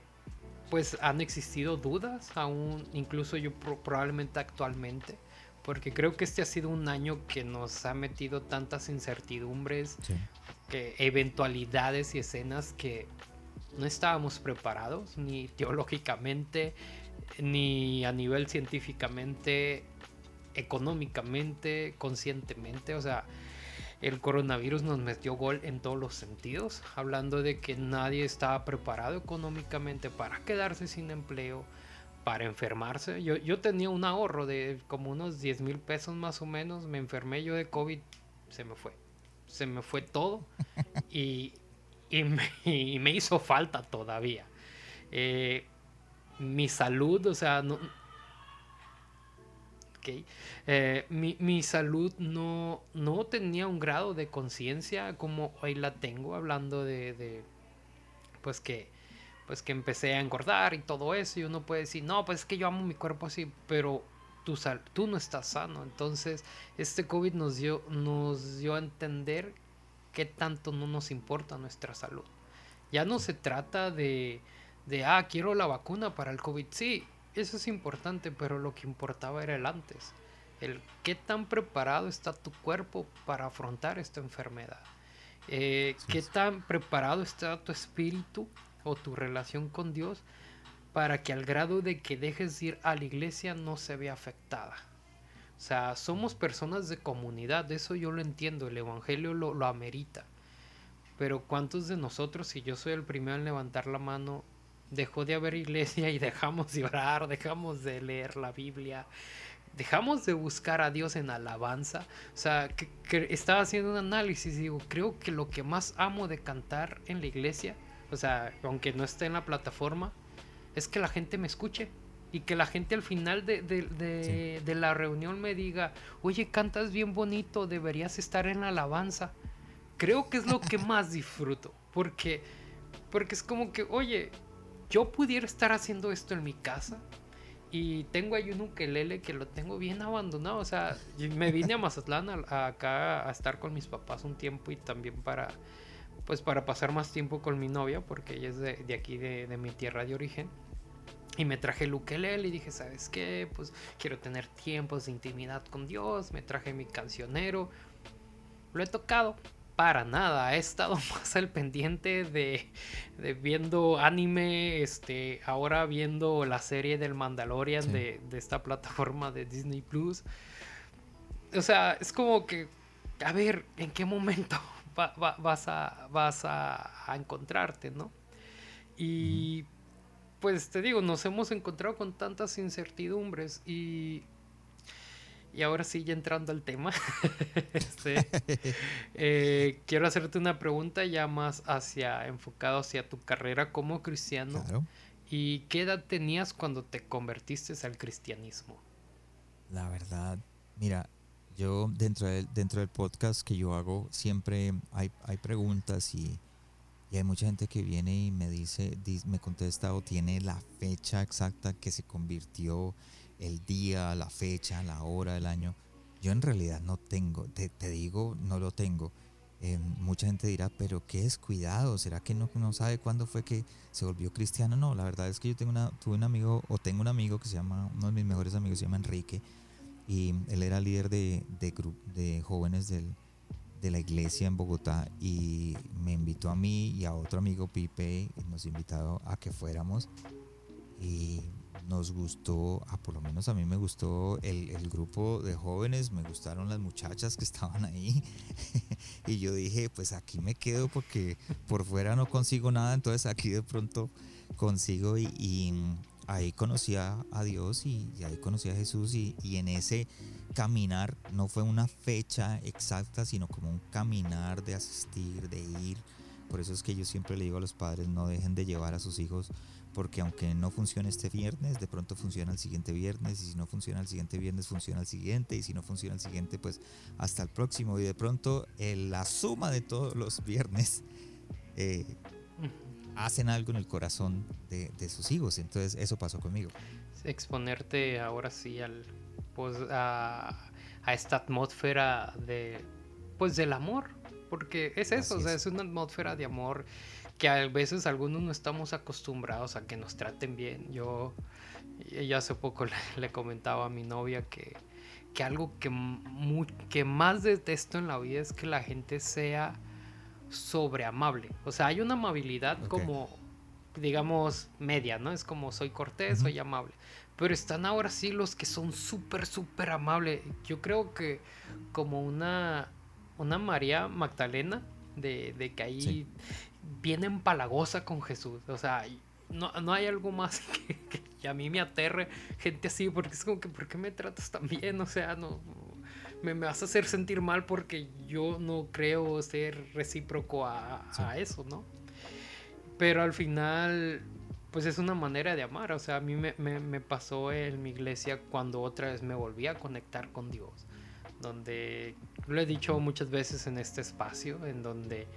pues han existido dudas aún, incluso yo probablemente actualmente, porque creo que este ha sido un año que nos ha metido tantas incertidumbres, que eventualidades y escenas que no estábamos preparados, ni teológicamente, ni a nivel científicamente económicamente, conscientemente, o sea, el coronavirus nos metió gol en todos los sentidos, hablando de que nadie estaba preparado económicamente para quedarse sin empleo, para enfermarse. Yo, yo tenía un ahorro de como unos 10 mil pesos más o menos, me enfermé yo de COVID, se me fue, se me fue todo y, y, me, y me hizo falta todavía. Eh, mi salud, o sea, no, eh, mi, mi, salud no, no tenía un grado de conciencia como hoy la tengo, hablando de, de, pues que pues que empecé a engordar y todo eso, y uno puede decir, no, pues es que yo amo mi cuerpo así, pero tú, sal, tú no estás sano. Entonces, este COVID nos dio, nos dio a entender qué tanto no nos importa nuestra salud. Ya no se trata de, de, ah, quiero la vacuna para el COVID. Sí, eso es importante, pero lo que importaba era el antes. El qué tan preparado está tu cuerpo para afrontar esta enfermedad. Eh, qué tan preparado está tu espíritu o tu relación con Dios para que al grado de que dejes ir a la iglesia no se vea afectada. O sea, somos personas de comunidad, eso yo lo entiendo, el Evangelio lo, lo amerita. Pero ¿cuántos de nosotros, si yo soy el primero en levantar la mano, dejó de haber iglesia y dejamos de orar, dejamos de leer la Biblia, dejamos de buscar a Dios en alabanza. O sea, que, estaba haciendo un análisis y digo, creo que lo que más amo de cantar en la iglesia, o sea, aunque no esté en la plataforma, es que la gente me escuche. Y que la gente al final de, de, de la reunión me diga, oye, cantas bien bonito, deberías estar en la alabanza. Creo que es lo que más disfruto. Porque, porque es como que, oye, yo pudiera estar haciendo esto en mi casa y tengo ahí un ukelele que lo tengo bien abandonado. O sea, me vine a Mazatlán acá a estar con mis papás un tiempo y también para, pues para pasar más tiempo con mi novia, porque ella es de, aquí, de, de, mi tierra de origen. Y me traje el ukelele y dije, ¿sabes qué? Pues quiero tener tiempos de intimidad con Dios. Me traje mi cancionero. Lo he tocado, para nada. He estado más al pendiente de, de, viendo anime, este, ahora viendo la serie del Mandalorian de, de, esta plataforma de Disney Plus. O sea, es como que, a ver, ¿en qué momento vas, a, vas a, a, encontrarte, no? Y pues te digo, nos hemos encontrado con tantas incertidumbres y y ahora sí, ya entrando al tema, este, eh, quiero hacerte una pregunta ya más hacia enfocado hacia tu carrera como cristiano. ¿Y qué edad tenías cuando te convertiste al cristianismo? La verdad, mira, yo dentro del, dentro del podcast que yo hago siempre hay, hay preguntas y, y hay mucha gente que viene y me dice, me contesta o tiene la fecha exacta que se convirtió el día, la fecha, la hora, el año. Yo en realidad no tengo, te, digo, no lo tengo. Eh, mucha gente dirá, pero qué descuidado, ¿será que no, no sabe cuándo fue que se volvió cristiano? No, la verdad es que yo tengo una, tuve un amigo, o tengo un amigo que se llama, uno de mis mejores amigos se llama Enrique, y él era líder de, de, de jóvenes de la iglesia en Bogotá y me invitó a mí y a otro amigo Pipe, y nos invitó a que fuéramos. Y nos gustó, ah, por lo menos a mí me gustó el, el, grupo de jóvenes, me gustaron las muchachas que estaban ahí. y yo dije, pues aquí me quedo porque por fuera no consigo nada, entonces aquí de pronto consigo y, ahí conocí a, Dios y, ahí conocí a Jesús y, y en ese caminar no fue una fecha exacta, sino como un caminar de asistir, de ir. Por eso es que yo siempre le digo a los padres, no dejen de llevar a sus hijos porque aunque no funcione este viernes, de pronto funciona el siguiente viernes, y si no funciona el siguiente viernes, funciona el siguiente, y si no funciona el siguiente, pues hasta el próximo, y de pronto eh, la suma de todos los viernes eh, hacen algo en el corazón de, sus hijos, entonces eso pasó conmigo. Exponerte ahora sí al, pues, a, a esta atmósfera de, pues, del amor, porque es eso, o sea, es una atmósfera de amor que a veces algunos no estamos acostumbrados a que nos traten bien. Yo, ya hace poco le, comentaba a mi novia que, que algo que, que más detesto en la vida es que la gente sea sobreamable. O sea, hay una amabilidad como, digamos, media, ¿no? Es como soy cortés, soy amable. Pero están ahora sí los que son súper, súper amables. Yo creo que como una una María Magdalena, de, que ahí viene empalagosa con Jesús. O sea, no, no hay algo más que, a mí me aterre gente así, porque es como que, ¿por qué me tratas tan bien? O sea, no, me, vas a hacer sentir mal porque yo no creo ser recíproco a, eso, ¿no? Pero al final, pues es una manera de amar. O sea, a mí me, me, pasó en mi iglesia cuando otra vez me volví a conectar con Dios. Donde lo he dicho muchas veces en este espacio, en donde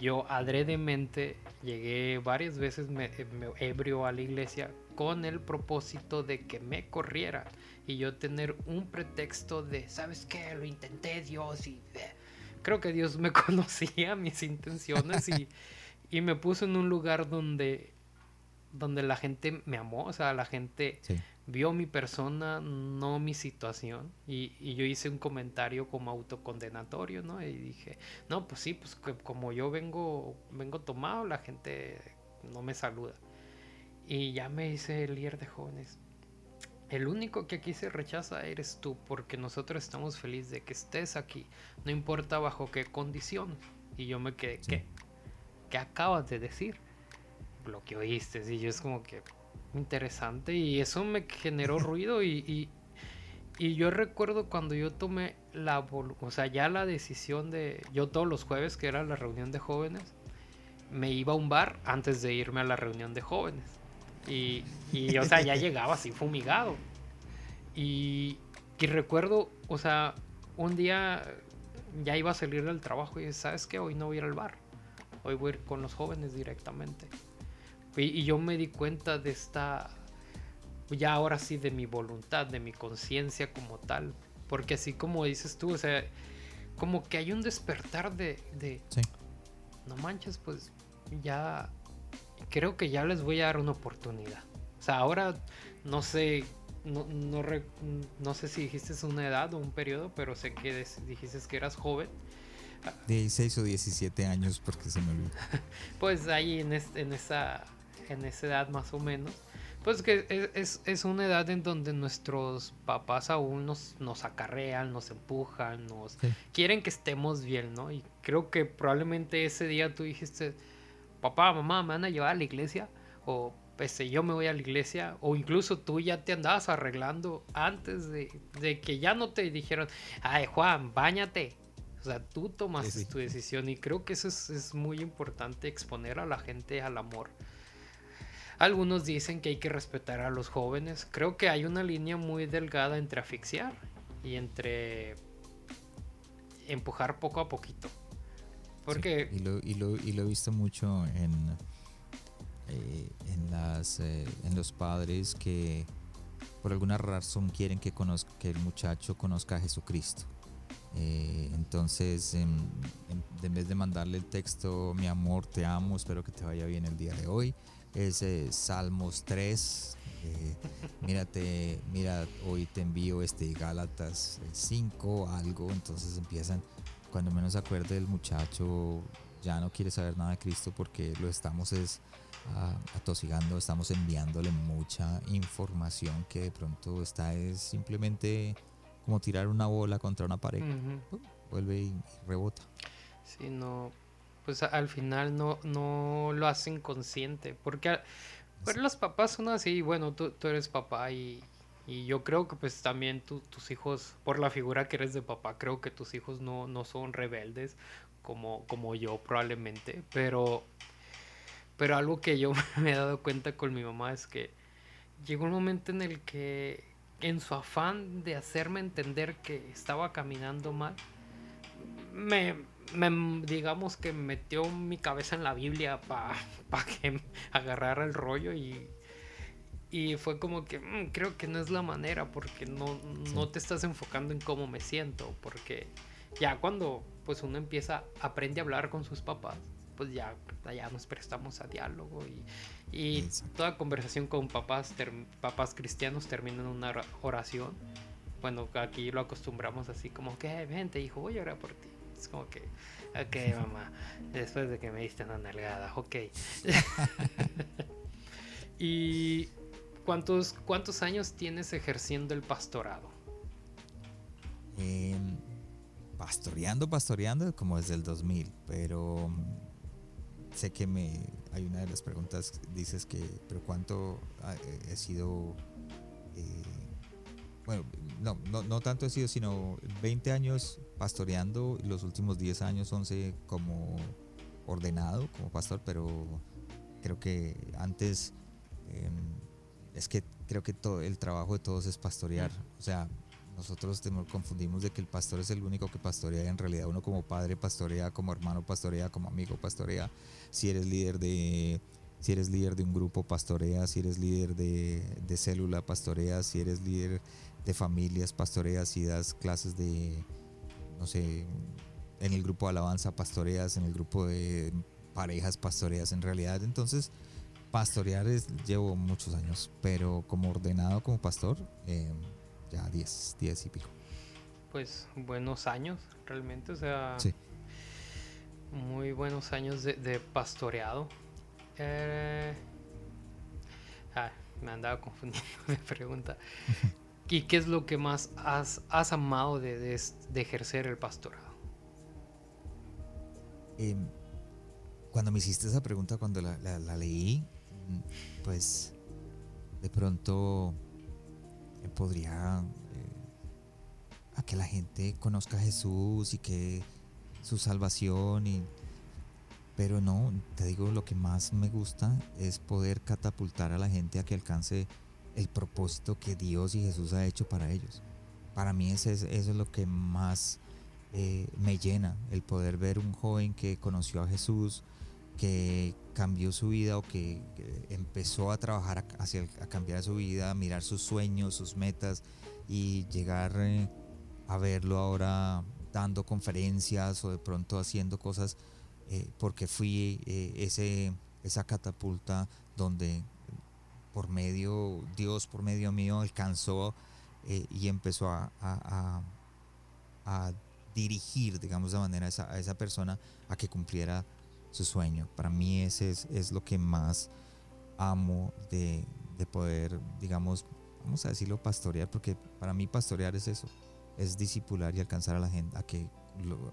yo adredemente llegué varias veces me, ebrio a la iglesia con el propósito de que me corriera y yo tener un pretexto de, ¿sabes qué? Lo intenté Dios y eh". creo que Dios me conocía mis intenciones y, y, me puso en un lugar donde, donde la gente me amó, o sea, la gente vio mi persona, no mi situación. Y, y, yo hice un comentario como autocondenatorio, ¿no? Y dije, no, pues sí, pues como yo vengo, vengo tomado, la gente no me saluda. Y ya me hice el líder de jóvenes. El único que aquí se rechaza eres tú, porque nosotros estamos felices de que estés aquí, no importa bajo qué condición. Y yo me quedé, ¿qué? ¿Qué acabas de decir? Lo que oíste, y yo es como que, interesante y eso me generó ruido y, y, yo recuerdo cuando yo tomé la, o sea, ya la decisión de, yo todos los jueves que era la reunión de jóvenes, me iba a un bar antes de irme a la reunión de jóvenes. Y, y o sea, ya llegaba así fumigado. Y, y recuerdo, o sea, un día ya iba a salir del trabajo y sabes que hoy no voy a ir al bar, hoy voy a ir con los jóvenes directamente. Y, yo me di cuenta de esta, ya ahora sí, de mi voluntad, de mi conciencia como tal. Porque así como dices tú, o sea, como que hay un despertar de, de sí. no manches, pues ya creo que ya les voy a dar una oportunidad. O sea, ahora no sé, no, no, no sé si dijiste una edad o un periodo, pero sé que dijiste que eras joven. 16 o 17 años porque se me olvidó. pues ahí en, en esa en esa edad más o menos, pues que es, es, una edad en donde nuestros papás aún nos, nos acarrean, nos empujan, nos quieren que estemos bien, ¿no? Y creo que probablemente ese día tú dijiste, papá, mamá, me van a llevar a la iglesia, o pues yo me voy a la iglesia, o incluso tú ya te andabas arreglando antes de, de que ya no te dijeron, ay Juan, bañate. O sea, tú tomaste tu decisión y creo que eso es, es muy importante exponer a la gente al amor algunos dicen que hay que respetar a los jóvenes. Creo que hay una línea muy delgada entre asfixiar y entre empujar poco a poquito. Porque... y, lo, y, lo, y, lo, he visto mucho en, eh, en, las, eh, en los padres que por alguna razón quieren que, conozca, que el muchacho conozca a Jesucristo. Eh, entonces, en, en, vez de mandarle el texto, mi amor, te amo, espero que te vaya bien el día de hoy, es Salmos 3. Eh, mírate, mira, hoy te envío este Gálatas 5, algo. Entonces empiezan, cuando menos acuerde el muchacho, ya no quiere saber nada de Cristo porque lo estamos es, ah, atosigando, estamos enviándole mucha información que de pronto está es simplemente como tirar una bola contra una pared. vuelve y rebota. Sí, no pues al final no, no lo hacen consciente. Porque pero los papás son así, bueno, tú, tú eres papá y, y, yo creo que pues también tus hijos, por la figura que eres de papá, creo que tus hijos no, no son rebeldes como, como yo probablemente. Pero, pero algo que yo me he dado cuenta con mi mamá es que llegó un momento en el que en su afán de hacerme entender que estaba caminando mal, me, me, digamos que metió mi cabeza en la Biblia para pa que agarrara el rollo y, y fue como que mm, creo que no es la manera porque no, no te estás enfocando en cómo me siento, porque ya cuando pues uno empieza, aprende a hablar con sus papás, pues ya, ya nos prestamos a diálogo y, y toda conversación con papás, papás cristianos termina en una oración. Bueno, aquí lo acostumbramos así como que, vente hijo, voy a orar por ti es como que, ok, mamá, después de que me diste una nalgada, ok. ¿Y cuántos, cuántos años tienes ejerciendo el pastorado? Em, pastoreando, pastoreando, como desde el 2000, pero mm, sé que me hay una de las preguntas, dices que, pero ¿cuánto he sido... Eh, bueno, no, no, no, tanto he sido, sino 20 años pastoreando los últimos 10 años, 11 como ordenado, como pastor, pero creo que antes em, es que creo que todo el trabajo de todos es pastorear. O sea, nosotros nos confundimos de que el pastor es el único que pastorea en realidad uno como padre pastorea, como hermano pastorea, como amigo pastorea. Si eres líder de si eres líder de un grupo pastorea, si eres líder de, de célula pastorea, si eres líder de familias pastoreas, si das clases de no sé, en el grupo de alabanza pastoreas, en el grupo de parejas pastoreas en realidad. Entonces, pastorear es, llevo muchos años, pero como ordenado como pastor, eh, ya 10, 10 y pico. Pues buenos años, realmente, o sea, muy buenos años de, pastoreado. Eh, ah, me andaba confundiendo de pregunta. ¿Y qué es lo que más has, amado de, ejercer el pastorado? Em, cuando me hiciste esa pregunta, cuando la, la, leí, mm, pues de pronto eh, podría eh, a que la gente conozca a Jesús y que su salvación y pero no, te digo lo que más me gusta es poder catapultar a la gente a que alcance el propósito que Dios y Jesús ha hecho para ellos. Para mí eso es, eso es lo que más eh, me llena, el poder ver un joven que conoció a Jesús, que cambió su vida o que, empezó a trabajar hacia a cambiar su vida, a mirar sus sueños, sus metas y llegar eh, a verlo ahora dando conferencias o de pronto haciendo cosas eh, porque fui ese, esa catapulta donde por medio, Dios por medio mío alcanzó eh, y empezó a, dirigir, digamos de manera, a esa, a esa, persona a que cumpliera su sueño. Para mí ese es, lo que más amo de, de, poder, digamos, vamos a decirlo, pastorear, porque para mí pastorear es eso, es discipular y alcanzar a la gente, a que lo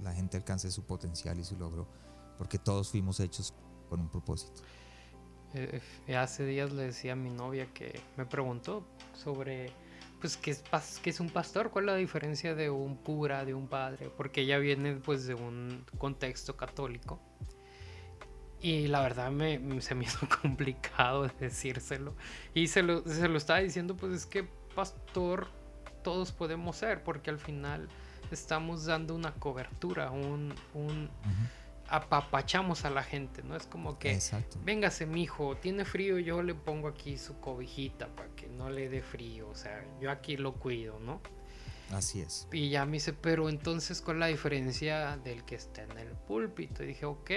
la gente alcance su potencial y su logro, porque todos fuimos hechos con un propósito. Eh, eh, hace días le decía a mi novia que me preguntó sobre pues qué es, un pastor, cuál es la diferencia de un pura, de un padre, porque ella viene pues de un contexto católico. Y la verdad me, se me hizo complicado decírselo. Y se lo, se lo estaba diciendo, pues es que pastor todos podemos ser, porque al final estamos dando una cobertura, un, un, apapachamos a la gente, ¿no? Es como que, Exacto. véngase, mijo, tiene frío, yo le pongo aquí su cobijita para que no le dé frío, o sea, yo aquí lo cuido, ¿no? Así es. Y ya me dice, pero entonces, ¿cuál es la diferencia del que está en el púlpito? Y dije, ok,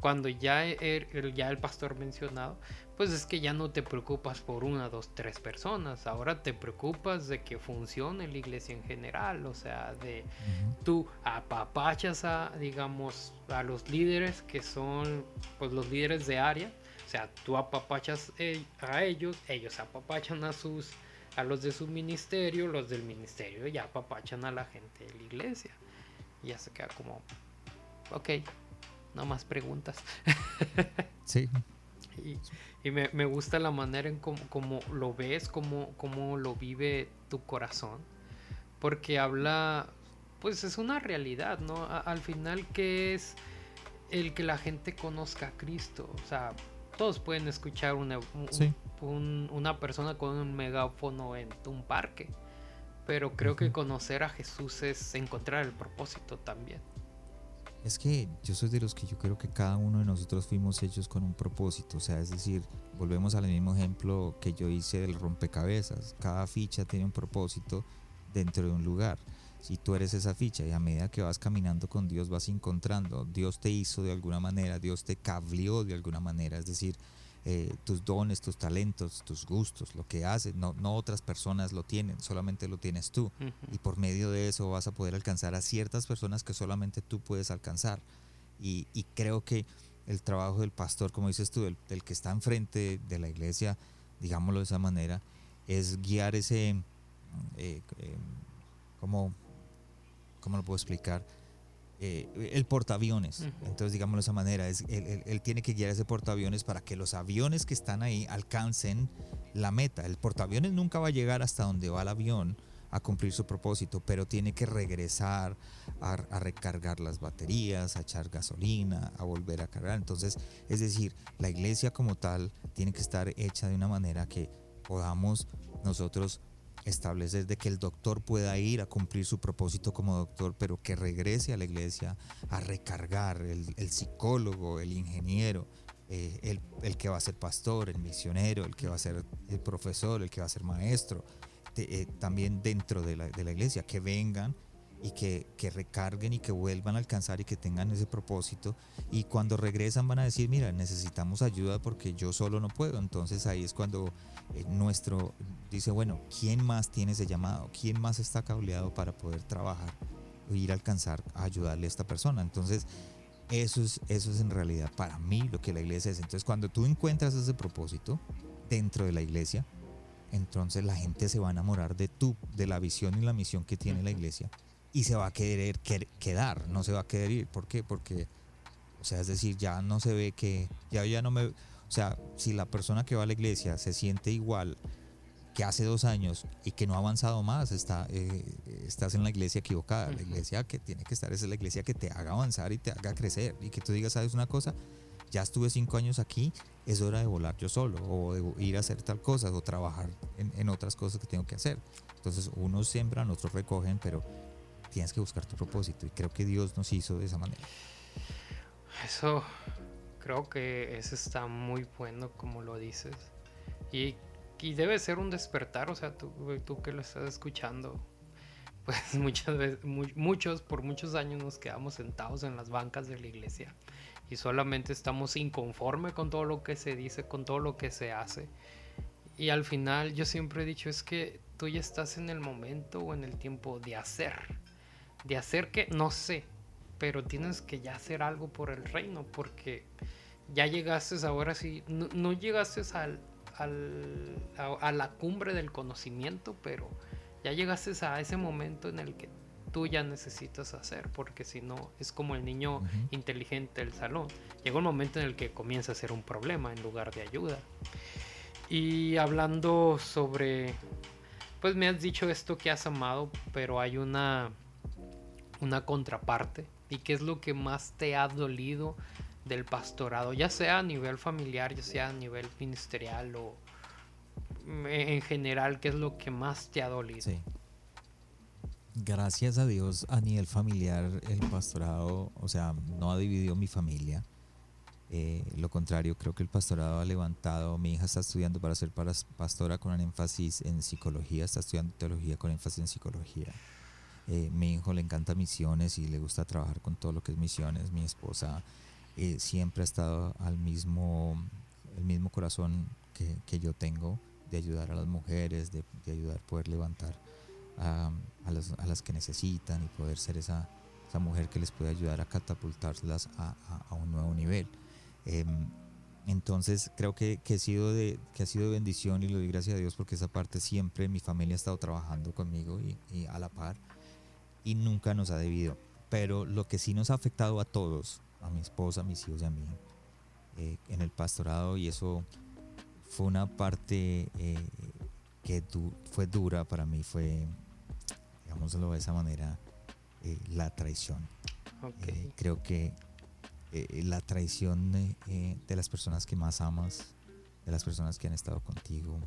cuando ya el, ya el pastor mencionado, pues es que ya no te preocupas por una, dos, tres personas, ahora te preocupas de que funcione la iglesia en general, o sea, de tú apapachas a, digamos, a los líderes que son, pues los líderes de área, o sea, tú apapachas e, a ellos, ellos apapachan a sus, a los de su ministerio, los del ministerio ya apapachan a la gente de la iglesia, y ya se queda como, ok, no más preguntas. sí. Y, me, gusta la manera en cómo, lo ves, cómo, cómo lo vive tu corazón. Porque habla, pues es una realidad, ¿no? al final, ¿qué es el que la gente conozca a Cristo? O sea, todos pueden escuchar una, una persona con un megáfono en un parque. Pero creo que conocer a Jesús es encontrar el propósito también. Es que yo soy de los que yo creo que cada uno de nosotros fuimos hechos con un propósito, o sea, es decir, volvemos al mismo ejemplo que yo hice del rompecabezas, cada ficha tiene un propósito dentro de un lugar. Si tú eres esa ficha y a medida que vas caminando con Dios vas encontrando, Dios te hizo de alguna manera, Dios te cableó de alguna manera, es decir, eh, tus dones, tus talentos, tus gustos, lo que haces, no, no otras personas lo tienen, solamente lo tienes tú. Y por medio de eso vas a poder alcanzar a ciertas personas que solamente tú puedes alcanzar. Y, creo que el trabajo del pastor, como dices tú, del, que está enfrente de la iglesia, digámoslo de esa manera, es guiar ese, eh, eh, como ¿cómo lo puedo explicar? Eh, el portaaviones. Entonces, digámoslo de esa manera, es, él, tiene que guiar ese portaaviones para que los aviones que están ahí alcancen la meta. El portaaviones nunca va a llegar hasta donde va el avión a cumplir su propósito, pero tiene que regresar a, a, recargar las baterías, a echar gasolina, a volver a cargar. Entonces, es decir, la iglesia como tal tiene que estar hecha de una manera que podamos nosotros establecer de que el doctor pueda ir a cumplir su propósito como doctor, pero que regrese a la iglesia a recargar, el, psicólogo, el ingeniero, eh, el, que va a ser pastor, el misionero, el que va a ser el profesor, el que va a ser maestro, eh, también dentro de la, de la, iglesia, que vengan y que, que, recarguen y que vuelvan a alcanzar y que tengan ese propósito. Y cuando regresan van a decir, mira, necesitamos ayuda porque yo solo no puedo. Entonces ahí es cuando eh, nuestro dice, bueno, ¿quién más tiene ese llamado? ¿Quién más está cableado para poder trabajar o ir a alcanzar a ayudarle a esta persona? Entonces, eso es, eso es en realidad para mí lo que la iglesia es. Entonces, cuando tú encuentras ese propósito dentro de la iglesia, entonces la gente se va a enamorar de tú, de la visión y la misión que tiene la iglesia y se va a querer quedar, no se va a querer ir. ¿Por qué? Porque, o sea, es decir, ya no se ve que, ya, ya no me, o sea, si la persona que va a la iglesia se siente igual que hace dos años y que no ha avanzado más, está, eh, estás en la iglesia equivocada. La iglesia que tiene que estar es la iglesia que te haga avanzar y te haga crecer. Y que tú digas, ¿sabes una cosa? Ya estuve cinco años aquí, es hora de volar yo solo, o de ir a hacer tal cosa, o trabajar en, en otras cosas que tengo que hacer. Entonces, unos siembran, otros recogen, pero tienes que buscar tu propósito. Y creo que Dios nos hizo de esa manera. Eso, creo que eso está muy bueno como lo dices. Y y debe ser un despertar, o sea, tú, tú que lo estás escuchando, pues muchas veces, muchos, por muchos años nos quedamos sentados en las bancas de la iglesia y solamente estamos inconforme con todo lo que se dice, con todo lo que se hace. Y al final yo siempre he dicho es que tú ya estás en el momento o en el tiempo de hacer. De hacer que, no sé, pero tienes que ya hacer algo por el reino porque ya llegaste ahora sí, no, no llegaste al, a, la cumbre del conocimiento, pero ya llegaste a ese momento en el que tú ya necesitas hacer, porque si no, es como el niño inteligente del salón. Llega un momento en el que comienza a ser un problema en lugar de ayuda. Y hablando sobre, pues me has dicho esto que has amado, pero hay una, una contraparte. ¿Y qué es lo que más te ha dolido del pastorado, ya sea a nivel familiar, ya sea a nivel ministerial o en general, ¿qué es lo que más te ha dolido? Gracias a Dios a nivel familiar el pastorado, o sea, no ha dividido mi familia. Eh, lo contrario, creo que el pastorado ha levantado, mi hija está estudiando para ser pastora con un énfasis en psicología, está estudiando teología con énfasis en psicología. Eh, mi hijo le encanta misiones y le gusta trabajar con todo lo que es misiones. Mi esposa eh, siempre ha estado al mismo, el mismo corazón que, yo tengo de ayudar a las mujeres, de, ayudar a poder levantar a, las, que necesitan y poder ser esa, mujer que les puede ayudar a catapultarlas a, un nuevo nivel. Em, entonces creo que, que, sido de, que ha sido de bendición y lo doy gracias a Dios porque esa parte siempre mi familia ha estado trabajando conmigo y a la par y nunca nos ha debido. Pero lo que sí nos ha afectado a todos a mi esposa, a mis hijos y a mí eh, en el pastorado y eso fue una parte eh, que fue dura para mí, fue, digámoslo de esa manera, eh, la traición. creo que la traición de las personas que más amas, de las personas que han estado contigo,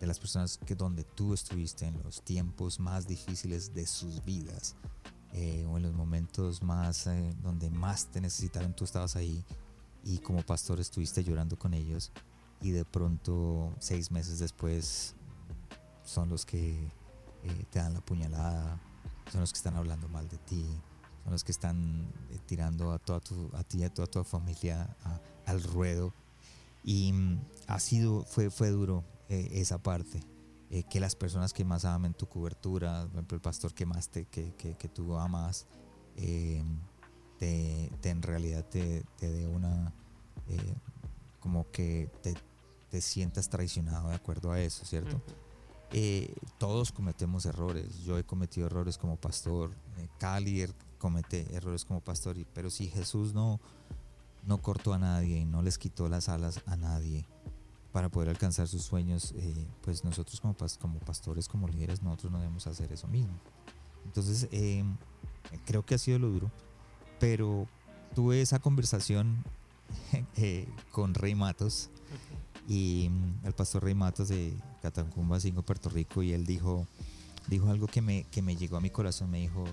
de las personas que donde tú estuviste en los tiempos más difíciles de sus vidas, eh, o en los momentos más eh, donde más te necesitaron, tú estabas ahí y como pastor estuviste llorando con ellos y de pronto seis meses después son los que eh, te dan la puñalada, son los que están hablando mal de ti, son los que están tirando a, toda tu, a ti y a toda tu familia al ruedo. Y mm, ha sido, fue, fue duro esa parte. Eh, que las personas que más aman tu cobertura, por ejemplo, el pastor que más te, que, que, que tú amas, eh, te, en realidad te, te dé una, eh, como que te, te, sientas traicionado de acuerdo a eso, ¿cierto? eh, todos cometemos errores. Yo he cometido errores como pastor, eh, Cali comete errores como pastor, pero si Jesús no, no cortó a nadie y no les quitó las alas a nadie para poder alcanzar sus sueños, eh, pues nosotros como, como pastores, como líderes, nosotros no debemos hacer eso mismo. Entonces, em, creo que ha sido lo duro, pero tuve esa conversación con Rey Matos y mm, el pastor Rey Matos de Catancumba 5, Puerto Rico, y él dijo, dijo algo que me, que me llegó a mi corazón. Me dijo,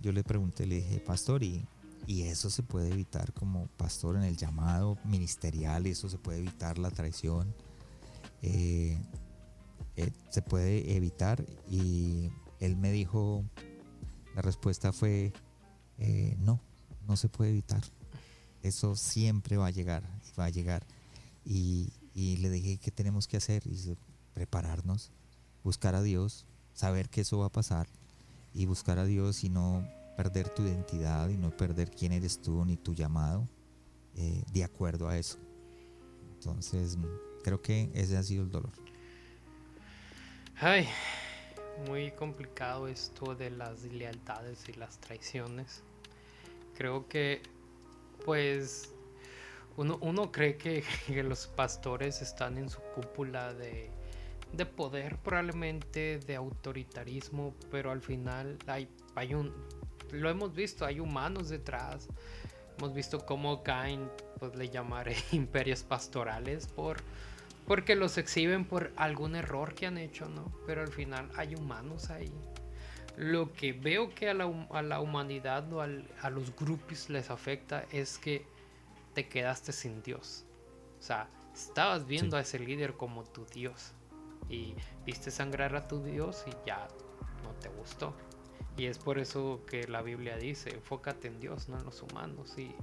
yo le pregunté, le dije, pastor, ¿y, y eso se puede evitar como pastor en el llamado ministerial? ¿Y eso se puede evitar la traición? Eh, eh, se puede evitar y él me dijo, la respuesta fue, eh, no, no se puede evitar. Eso siempre va a llegar, va a llegar. Y, y le dije qué tenemos que hacer y prepararnos, buscar a Dios, saber que eso va a pasar y buscar a Dios y no perder tu identidad y no perder quién eres tú ni tu llamado eh, de acuerdo a eso. Entonces creo que ese ha sido el dolor. Ay, muy complicado esto de las lealtades y las traiciones. Creo que pues uno, cree que, los pastores están en su cúpula de, poder, probablemente de autoritarismo, pero al final hay, hay un, lo hemos visto, hay humanos detrás. Hemos visto cómo caen, pues le llamaré imperios pastorales por porque los exhiben por algún error que han hecho, ¿no? Pero al final hay humanos ahí. Lo que veo que a la, a la humanidad o a los grupos les afecta es que te quedaste sin Dios. O sea, estabas viendo a ese líder como tu Dios y viste sangrar a tu Dios y ya no te gustó. Y es por eso que la Biblia dice, enfócate en Dios, no en los humanos. Y,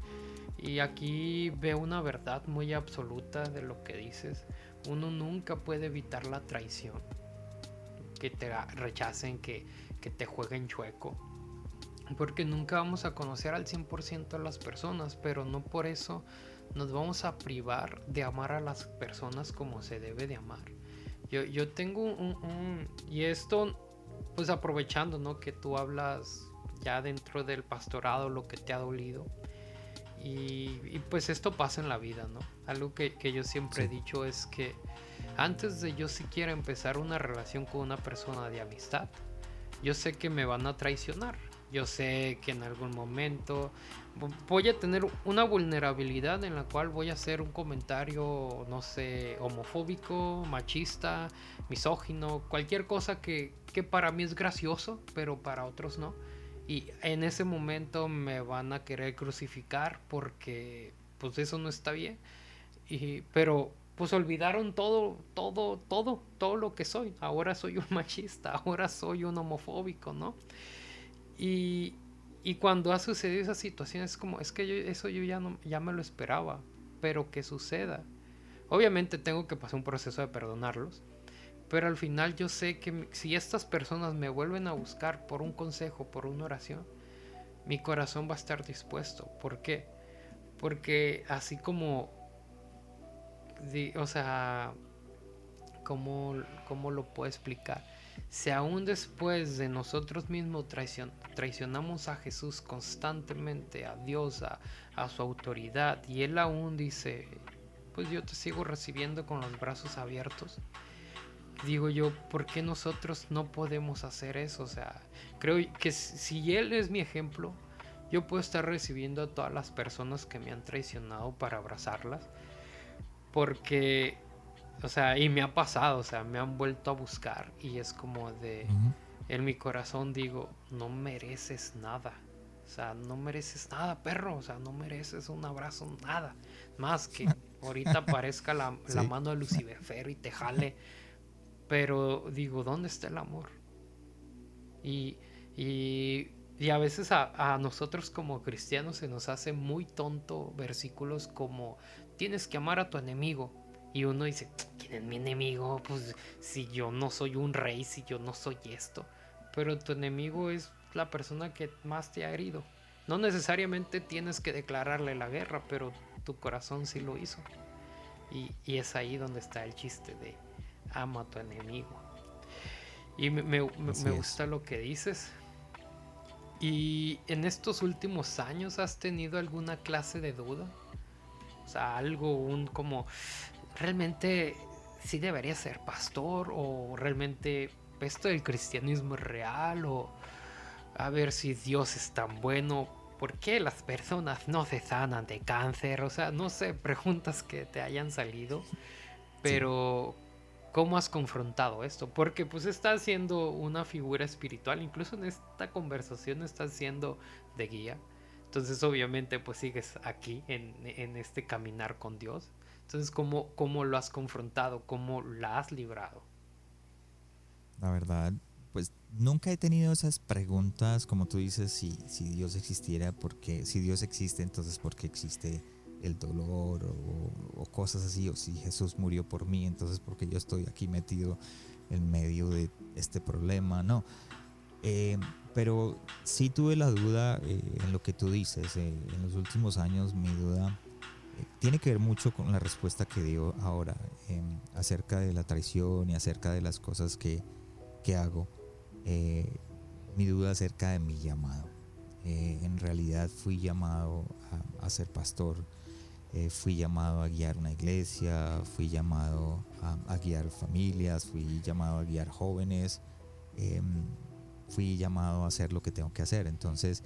y aquí veo una verdad muy absoluta de lo que dices. Uno nunca puede evitar la traición. Que te rechacen, que, que te jueguen chueco porque nunca vamos a conocer al 100% a las personas, pero no por eso nos vamos a privar de amar a las personas como se debe de amar. Yo, yo tengo un, Y esto, pues aprovechando, ¿no? Que tú hablas ya dentro del pastorado lo que te ha dolido. Y, pues esto pasa en la vida, ¿no? Algo que, yo siempre he dicho es que antes de yo siquiera empezar una relación con una persona de amistad, yo sé que me van a traicionar yo sé que en algún momento voy a tener una vulnerabilidad en la cual voy a hacer un comentario, no sé, homofóbico, machista, misógino, cualquier cosa que, para mí es gracioso, pero para otros no. Y en ese momento me van a querer crucificar porque pues eso no está bien. Y, pero pues olvidaron todo, todo, todo, todo lo que soy. Ahora soy un machista, ahora soy un homofóbico, ¿no? Y, cuando ha sucedido esa situación es como, es que eso yo ya, no, ya me lo esperaba, pero que suceda. Obviamente tengo que pasar un proceso de perdonarlos, pero al final yo sé que si estas personas me vuelven a buscar por un consejo, por una oración, mi corazón va a estar dispuesto. ¿Por qué? Porque así como, o sea, ¿cómo, cómo lo puedo explicar? Si aún después de nosotros mismos traicionamos a Jesús constantemente, a Dios, a, su autoridad, y Él aún dice, pues yo te sigo recibiendo con los brazos abiertos, digo yo, ¿por qué nosotros no podemos hacer eso? O sea, creo que si Él es mi ejemplo, yo puedo estar recibiendo a todas las personas que me han traicionado para abrazarlas, porque o sea, y me ha pasado, o sea, me han vuelto a buscar y es como de, en mi corazón digo, no mereces nada. O sea, no mereces nada, perro. O sea, no mereces un abrazo, nada. Más que ahorita aparezca la, mano de Lucifer y te jale. Pero digo, ¿dónde está el amor? Y, y, y a veces a, a, nosotros como cristianos se nos hace muy tonto versículos como tienes que amar a tu enemigo. Y uno dice, ¿quién es mi enemigo? Pues si yo no soy un rey, si yo no soy esto. Pero tu enemigo es la persona que más te ha herido. No necesariamente tienes que declararle la guerra, pero tu corazón sí lo hizo. Y, es ahí donde está el chiste de ama a tu enemigo. Y me, me, me gusta lo que dices. ¿Y en estos últimos años has tenido alguna clase de duda? O sea, algo, un como, realmente sí debería ser pastor o realmente esto del cristianismo es real o a ver si Dios es tan bueno. ¿Por qué las personas no se sanan de cáncer? O sea, no sé, preguntas que te hayan salido. Pero, ¿cómo has confrontado esto? Porque pues estás siendo una figura espiritual. Incluso en esta conversación estás siendo de guía. Entonces, obviamente, pues sigues aquí en, en este caminar con Dios. Entonces, ¿cómo, ¿cómo lo has confrontado? ¿Cómo la has librado? La verdad, pues nunca he tenido esas preguntas, como tú dices, si, si Dios existiera, porque si Dios existe, entonces ¿por qué existe el dolor o, cosas así? O si Jesús murió por mí, entonces porque yo estoy aquí metido en medio de este problema? No. Eh, pero sí tuve la duda eh, en lo que tú dices. Eh, en los últimos años mi duda tiene que ver mucho con la respuesta que dio ahora acerca de la traición y acerca de las cosas que que hago, eh, mi duda acerca de mi llamado. Eh, en realidad fui llamado a, ser pastor, eh, fui llamado a guiar una iglesia, fui llamado a, guiar familias, fui llamado a guiar jóvenes, em, fui llamado a hacer lo que tengo que hacer. Entonces,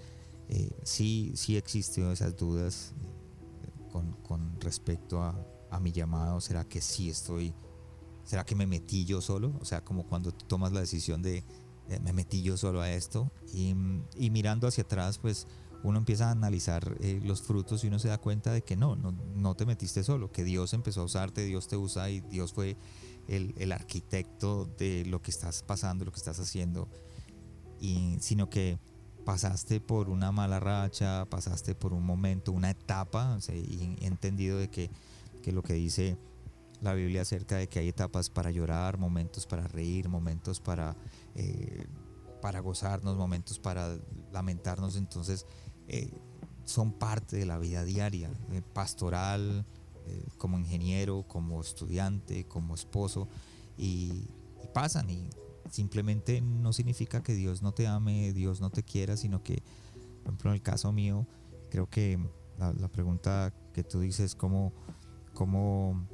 sí, sí existió esas dudas con, respecto a, mi llamado. ¿Será que sí estoy ¿Será que me metí yo solo? O sea, como cuando tomas la decisión de me metí yo solo a esto y, mirando hacia atrás, pues uno empieza a analizar eh, los frutos y uno se da cuenta de que no, no, no, te metiste solo, que Dios empezó a usarte, Dios te usa y Dios fue el, el arquitecto de lo que estás pasando, lo que estás haciendo, y, sino que pasaste por una mala racha, pasaste por un momento, una etapa, y he entendido de que, que lo que dice la Biblia acerca de que hay etapas para llorar, momentos para reír, momentos para, eh, para gozarnos, momentos para lamentarnos. Entonces, eh, son parte de la vida diaria, eh, pastoral, como ingeniero, como estudiante, como esposo, y, pasan y simplemente no significa que Dios no te ame, Dios no te quiera, sino que, por ejemplo, en el caso mío, creo que la, pregunta que tú dices, ¿cómo, cómo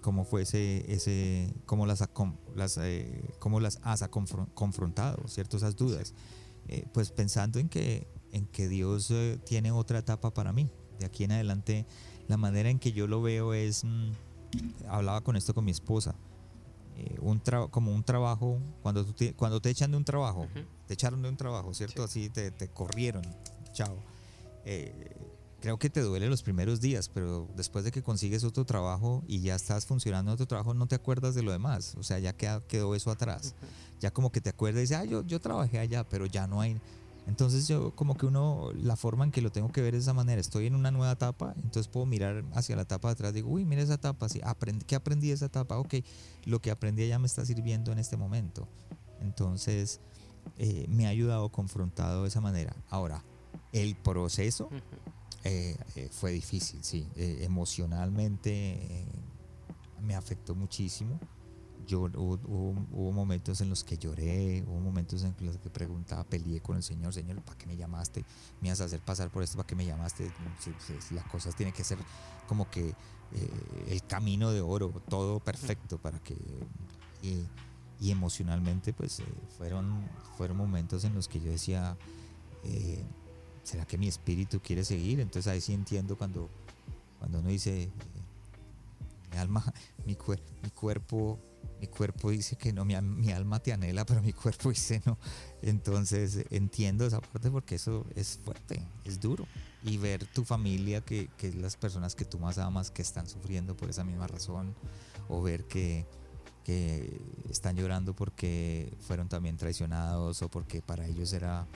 cómo fue ese, cómo las, las, eh, cómo las has confrontado, ¿cierto? Esas dudas. Eh, pues pensando en que, en que Dios eh, tiene otra etapa para mí. De aquí en adelante, la manera en que yo lo veo es, mm, hablaba con esto con mi esposa, un como un trabajo, cuando, te, cuando te echan de un trabajo, te echaron de un trabajo, ¿cierto? Así te, te, corrieron, chao creo que te duele los primeros días, pero después de que consigues otro trabajo y ya estás funcionando en otro trabajo, no te acuerdas de lo demás. O sea, ya quedó, eso atrás. Ya como que te acuerdas y dices, ah, yo, yo trabajé allá, pero ya no hay. Entonces yo como que uno, la forma en que lo tengo que ver es de esa manera. Estoy en una nueva etapa, entonces puedo mirar hacia la etapa de atrás. Digo, uy, mira esa etapa, sí, aprendí, ¿qué aprendí de esa etapa? Ok, lo que aprendí allá me está sirviendo en este momento. Entonces eh, me ha ayudado confrontado de esa manera. Ahora, el proceso... Eh, eh, fue difícil, sí. Eh, emocionalmente me afectó muchísimo. Yo, hubo, momentos en los que lloré, hubo momentos en los que preguntaba, peleé con el Señor, Señor, ¿para qué me llamaste? ¿Me vas a hacer pasar por esto? ¿Para qué me llamaste? las cosas tienen que ser como que el camino de oro, todo perfecto para que... Y, y emocionalmente pues fueron, fueron momentos en los que yo decía, ¿será que mi espíritu quiere seguir? Entonces ahí sí entiendo cuando, cuando uno dice, eh, mi alma, mi, mi, cuerpo, mi cuerpo dice que no, mi, alma te anhela, pero mi cuerpo dice no. Entonces entiendo esa parte porque eso es fuerte, es duro. Y ver tu familia, que, que las personas que tú más amas, que están sufriendo por esa misma razón, o ver que, que están llorando porque fueron también traicionados o porque para ellos era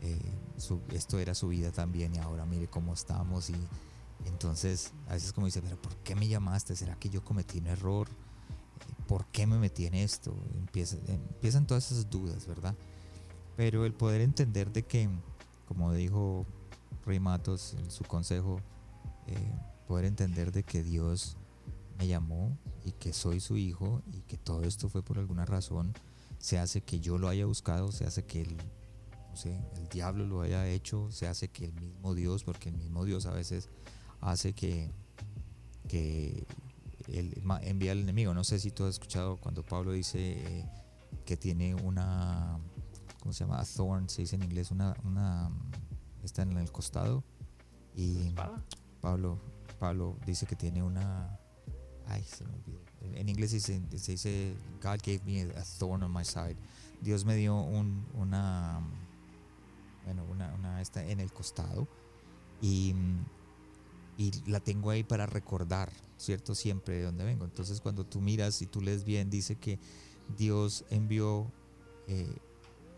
eh, esto era su vida también y ahora mire cómo estamos y entonces a veces como dice, pero ¿por qué me llamaste? ¿Será que yo cometí un error? ¿Por qué me metí en esto? Empieza, empiezan todas esas dudas, ¿verdad? Pero el poder entender de que, como dijo Rey Matos en su consejo, eh, poder entender de que Dios me llamó y que soy su hijo y que todo esto fue por alguna razón se hace que yo lo haya buscado, se hace que el, no sé, el diablo lo haya hecho, se hace que el mismo Dios, porque el mismo Dios a veces hace que, que él envía al enemigo. No sé si tú has escuchado cuando Pablo dice eh, que tiene una, ¿cómo se llama? A thorn, se dice en inglés, una, una está en el costado. Y Pablo, Pablo dice que tiene una, ay, se me olvidó. En inglés se dice, God gave me a thorn on my side. Dios me dio un, una, bueno, una, una esta en el costado y, y la tengo ahí para recordar, ¿cierto? Siempre de dónde vengo. Entonces cuando tú miras y tú lees bien, dice que Dios envió eh,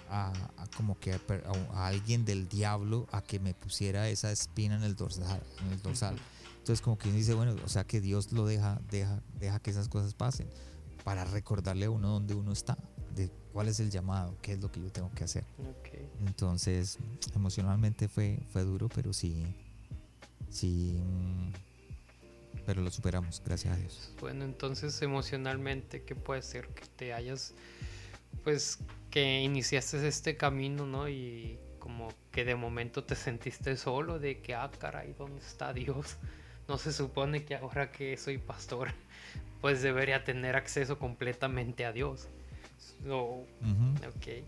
a, como que a, alguien del diablo a que me pusiera esa espina en el dorsal. En el dorsal. Entonces como que dice, bueno, o sea que Dios lo deja, deja, deja que esas cosas pasen para recordarle a uno dónde uno está, de cuál es el llamado, qué es lo que yo tengo que hacer. Entonces emocionalmente fue, fue duro, pero sí, sí, mm, pero lo superamos, gracias a Dios. Bueno, entonces emocionalmente, ¿qué puede ser? Que te hayas, pues, que iniciaste este camino, ¿no? Y como que de momento te sentiste solo, de que, ah, caray, ¿dónde está Dios? No se supone que ahora que soy pastor, pues debería tener acceso completamente a Dios. Ok.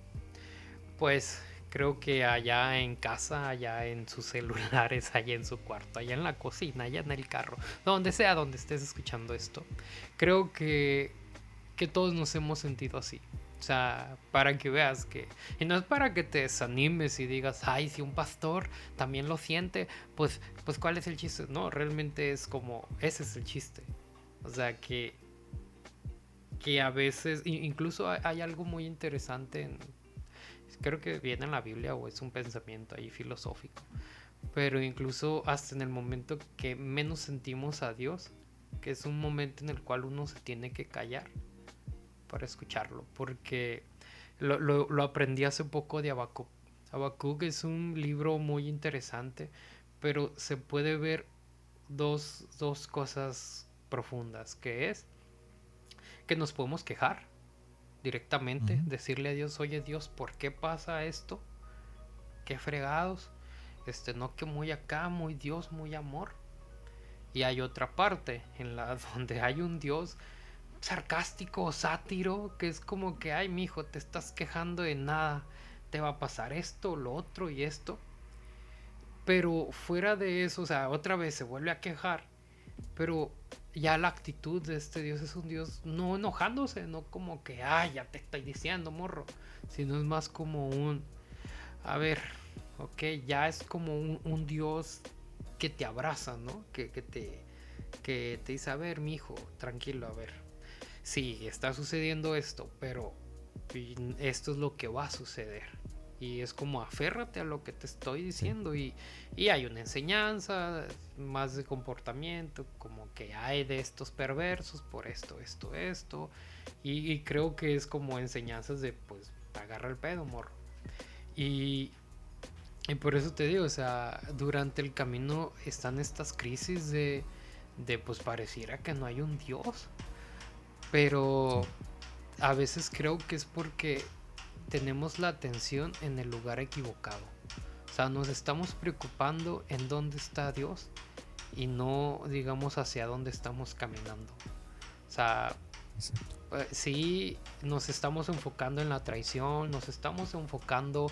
Pues creo que allá en casa, allá en sus celulares, allá en su cuarto, allá en la cocina, allá en el carro, donde sea donde estés escuchando esto, creo que, que todos nos hemos sentido así. O sea, para que veas que... Y no es para que te desanimes y digas, ay, si un pastor también lo siente, pues, pues ¿cuál es el chiste? No, realmente es como, ese es el chiste. O sea, que... Que a veces, incluso hay algo muy interesante en... Creo que viene en la Biblia o es un pensamiento ahí filosófico. Pero incluso hasta en el momento que menos sentimos a Dios, que es un momento en el cual uno se tiene que callar para escucharlo, porque lo, lo, aprendí hace poco de Habacuc. Habacuc es un libro muy interesante, pero se puede ver dos, dos cosas profundas, que es que nos podemos quejar directamente, decirle a Dios, oye Dios, ¿por qué pasa esto? Qué fregados. Este, no que muy acá, muy Dios, muy amor. Y hay otra parte en la donde hay un Dios sarcástico o sátiro, que es como que, ay, mijo, te estás quejando de nada, te va a pasar esto, lo otro y esto. Pero fuera de eso, o sea, otra vez se vuelve a quejar, pero ya la actitud de este Dios es un Dios no enojándose, no como que, ay, ya te estoy diciendo, morro, sino es más como un, a ver, ok, ya es como un, Dios que te abraza, ¿no? Que, que, te, que te dice, a ver, mi hijo, tranquilo, a ver, sí, está sucediendo esto, pero esto es lo que va a suceder. Y es como aférrate a lo que te estoy diciendo. Y, hay una enseñanza más de comportamiento, como que hay de estos perversos por esto, esto, esto. Y, creo que es como enseñanzas de, pues, agarra el pedo, morro. Y, y por eso te digo, o sea, durante el camino están estas crisis de, de pues pareciera que no hay un Dios. Pero a veces creo que es porque tenemos la atención en el lugar equivocado. O sea, nos estamos preocupando en dónde está Dios y no digamos hacia dónde estamos caminando. O sea, eh, sí nos estamos enfocando en la traición, nos estamos enfocando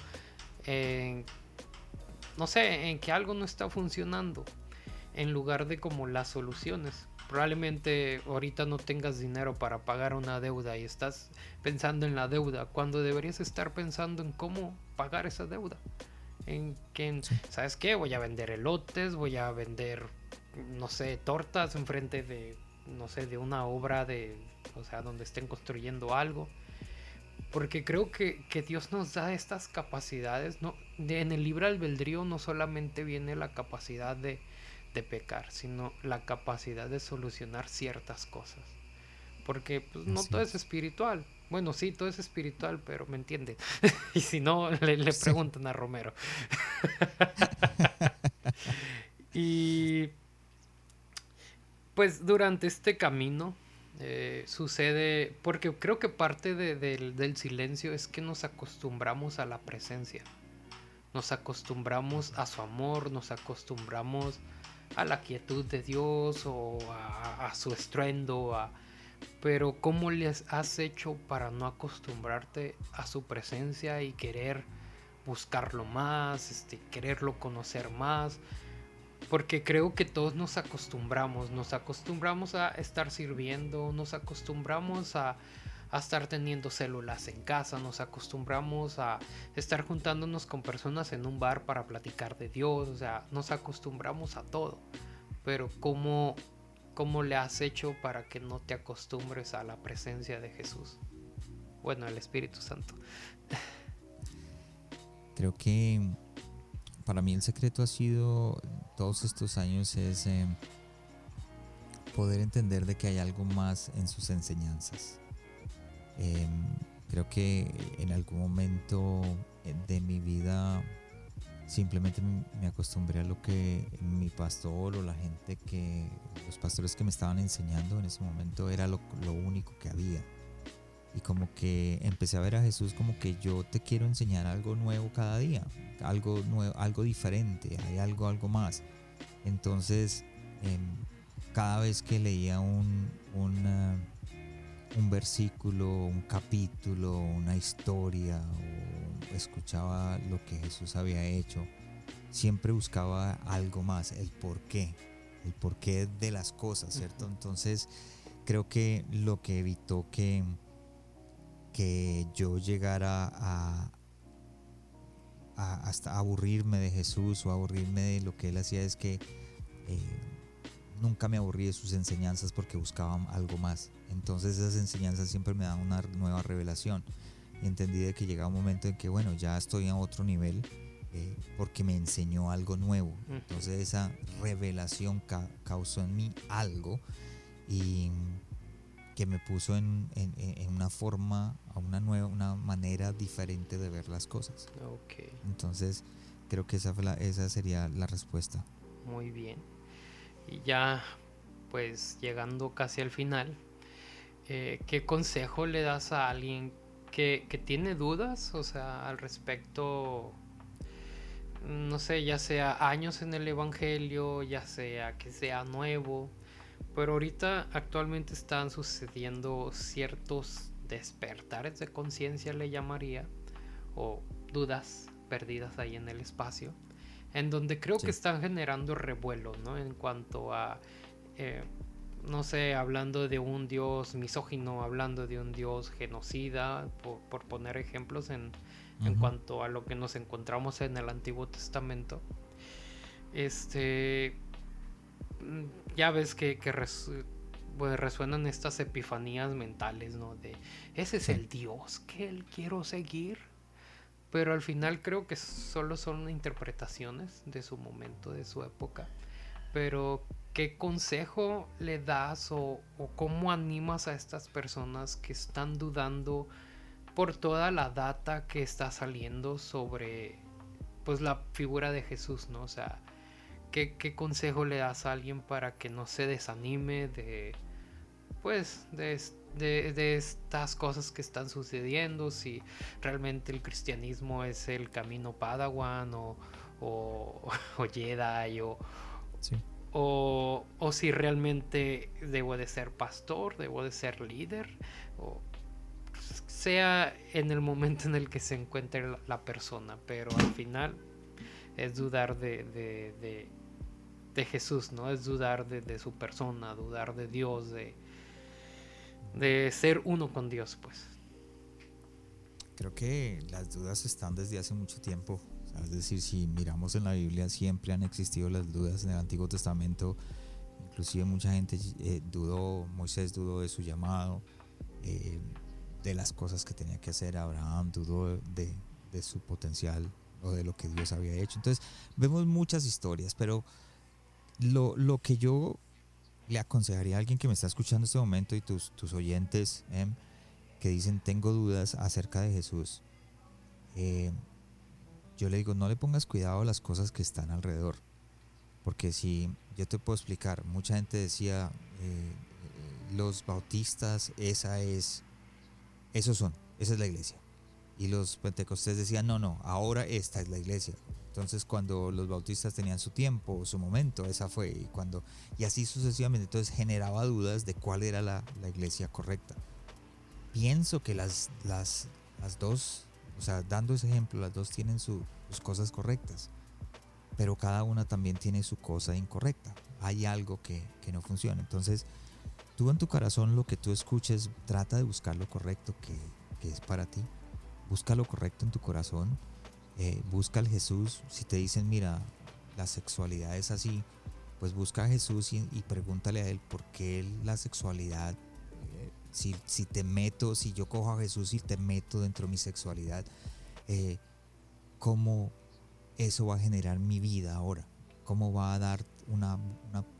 en, no sé, en que algo no está funcionando, en lugar de como las soluciones probablemente ahorita no tengas dinero para pagar una deuda y estás pensando en la deuda cuando deberías estar pensando en cómo pagar esa deuda. En que, ¿sabes qué? Voy a vender elotes, voy a vender, no sé, tortas enfrente de, no sé, de una obra de, o sea, donde estén construyendo algo. Porque creo que, que Dios nos da estas capacidades, ¿no? en el libre albedrío no solamente viene la capacidad de, de pecar, sino la capacidad de solucionar ciertas cosas. Porque pues, no todo es espiritual. Bueno, sí, todo es espiritual, pero me entiende. y si no, le, preguntan a Romero. y pues durante este camino Eh, sucede porque creo que parte del silencio es que nos acostumbramos a la presencia. Nos acostumbramos a su amor, nos acostumbramos a la quietud de Dios o a, su estruendo, a, pero ¿cómo les has hecho para no acostumbrarte a su presencia y querer buscarlo más, este, quererlo conocer más? Porque creo que todos nos acostumbramos, nos acostumbramos a estar sirviendo, nos acostumbramos a, a estar teniendo células en casa, nos acostumbramos a estar juntándonos con personas en un bar para platicar de Dios, o sea, nos acostumbramos a todo. Pero ¿cómo ¿Cómo le has hecho para que no te acostumbres a la presencia de Jesús? Bueno, el Espíritu Santo. Creo que para mí el secreto ha sido todos estos años es eh, poder entender de que hay algo más en sus enseñanzas. Em, creo que en algún momento de mi vida simplemente me acostumbré a lo que mi pastor o la gente que, los pastores que me estaban enseñando en ese momento era lo, único que había. Y como que empecé a ver a Jesús como que yo te quiero enseñar algo nuevo cada día, algo nuevo, algo diferente, hay algo, algo más. Entonces, em, cada vez que leía un, un versículo, un capítulo, una historia escuchaba lo que Jesús había hecho, siempre buscaba algo más, el por qué, el porqué de las cosas, ¿cierto? Entonces, creo que lo que evitó que, que yo llegara a, hasta aburrirme de Jesús o aburrirme de lo que él hacía es que eh, nunca me aburrí de sus enseñanzas porque buscaban algo más. Entonces esas enseñanzas siempre me dan una nueva revelación entendí de que llegaba un momento en que, bueno, ya estoy a otro nivel eh, porque me enseñó algo nuevo. Entonces esa revelación causó en mí algo y que me puso en, una forma, a una nueva, una manera diferente de ver las cosas. Okay. Entonces creo que esa, esa sería la respuesta. Muy bien. Y ya, pues llegando casi al final, eh, ¿qué consejo le das a alguien que, tiene dudas, o sea, al respecto, no sé, ya sea años en el Evangelio, ya sea que sea nuevo, pero ahorita actualmente están sucediendo ciertos despertares de conciencia, le llamaría, o dudas perdidas ahí en el espacio, en donde creo que están generando revuelo, ¿no? En cuanto a... Eh, no sé, hablando de un dios misógino, hablando de un dios genocida, por, poner ejemplos en, cuanto a lo que nos encontramos en el Antiguo Testamento. Este, mm, ya ves que, pues, resuenan estas epifanías mentales, ¿no? De, ese es el dios que él quiero seguir. Pero al final creo que solo son interpretaciones de su momento, de su época. Pero ¿qué consejo le das o, cómo animas a estas personas que están dudando por toda la data que está saliendo sobre pues la figura de Jesús, ¿no? O sea, ¿qué, consejo le das a alguien para que no se desanime de pues de, de, estas cosas que están sucediendo, si realmente el cristianismo es el camino Padawan o, o, o Jedi o, o, si realmente debo de ser pastor, debo de ser líder, o sea en el momento en el que se encuentre la, persona, pero al final es dudar de, de, Jesús, ¿no? Es dudar de, su persona, dudar de Dios, de, de ser uno con Dios, pues. Creo que las dudas están desde hace mucho tiempo. Es decir, si miramos en la Biblia, siempre han existido las dudas en el Antiguo Testamento. Inclusive mucha gente eh, dudó, Moisés dudó de su llamado, eh, de las cosas que tenía que hacer. Abraham dudó de, de su potencial o de lo que Dios había hecho. Entonces, vemos muchas historias, pero lo, lo, que yo le aconsejaría a alguien que me está escuchando en este momento y tus, tus oyentes em, que dicen tengo dudas acerca de Jesús, eh, yo le digo, no le pongas cuidado a las cosas que están alrededor. Porque si yo te puedo explicar, mucha gente decía, eh, los bautistas, esa es, esos son, esa es la iglesia. Y los pentecostés decían, no, no, ahora esta es la iglesia. Entonces cuando los bautistas tenían su tiempo, su momento, esa fue. Y, cuando, y así sucesivamente, entonces generaba dudas de cuál era la, la iglesia correcta. Pienso que las, las, las dos, o sea, dando ese ejemplo, las dos tienen sus cosas correctas, pero cada una también tiene su cosa incorrecta. Hay algo que, que no funciona. Entonces, tú en tu corazón lo que tú escuches, trata de buscar lo correcto que, que es para ti busca lo correcto en tu corazón, eh, busca al Jesús. Si te dicen, mira, la sexualidad es así, pues busca a Jesús y, pregúntale a Él por qué la sexualidad, si, si, te meto, si yo cojo a Jesús y te meto dentro de mi sexualidad, eh, ¿cómo eso va a generar mi vida ahora? ¿Cómo va a dar una,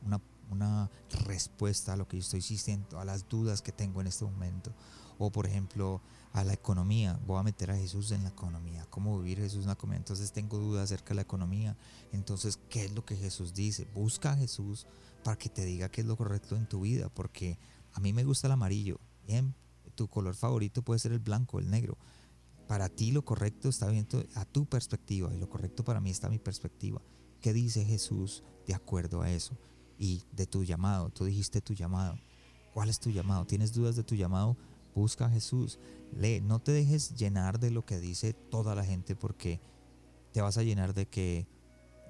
una, una, respuesta a lo que yo estoy sintiendo, a las dudas que tengo en este momento? O por ejemplo, a la economía, voy a meter a Jesús en la economía, cómo vivir Jesús en la economía, entonces tengo dudas acerca de la economía, entonces, ¿qué es lo que Jesús dice? Busca a Jesús para que te diga qué es lo correcto en tu vida, porque a mí me gusta el amarillo, tu color favorito puede ser el blanco, el negro, para ti lo correcto está bien a tu perspectiva y lo correcto para mí está mi perspectiva. ¿Qué dice Jesús de acuerdo a eso? Y de tu llamado, tú dijiste tu llamado. ¿Cuál es tu llamado? ¿Tienes dudas de tu llamado? Busca a Jesús. Lee, no te dejes llenar de lo que dice toda la gente porque te vas a llenar de que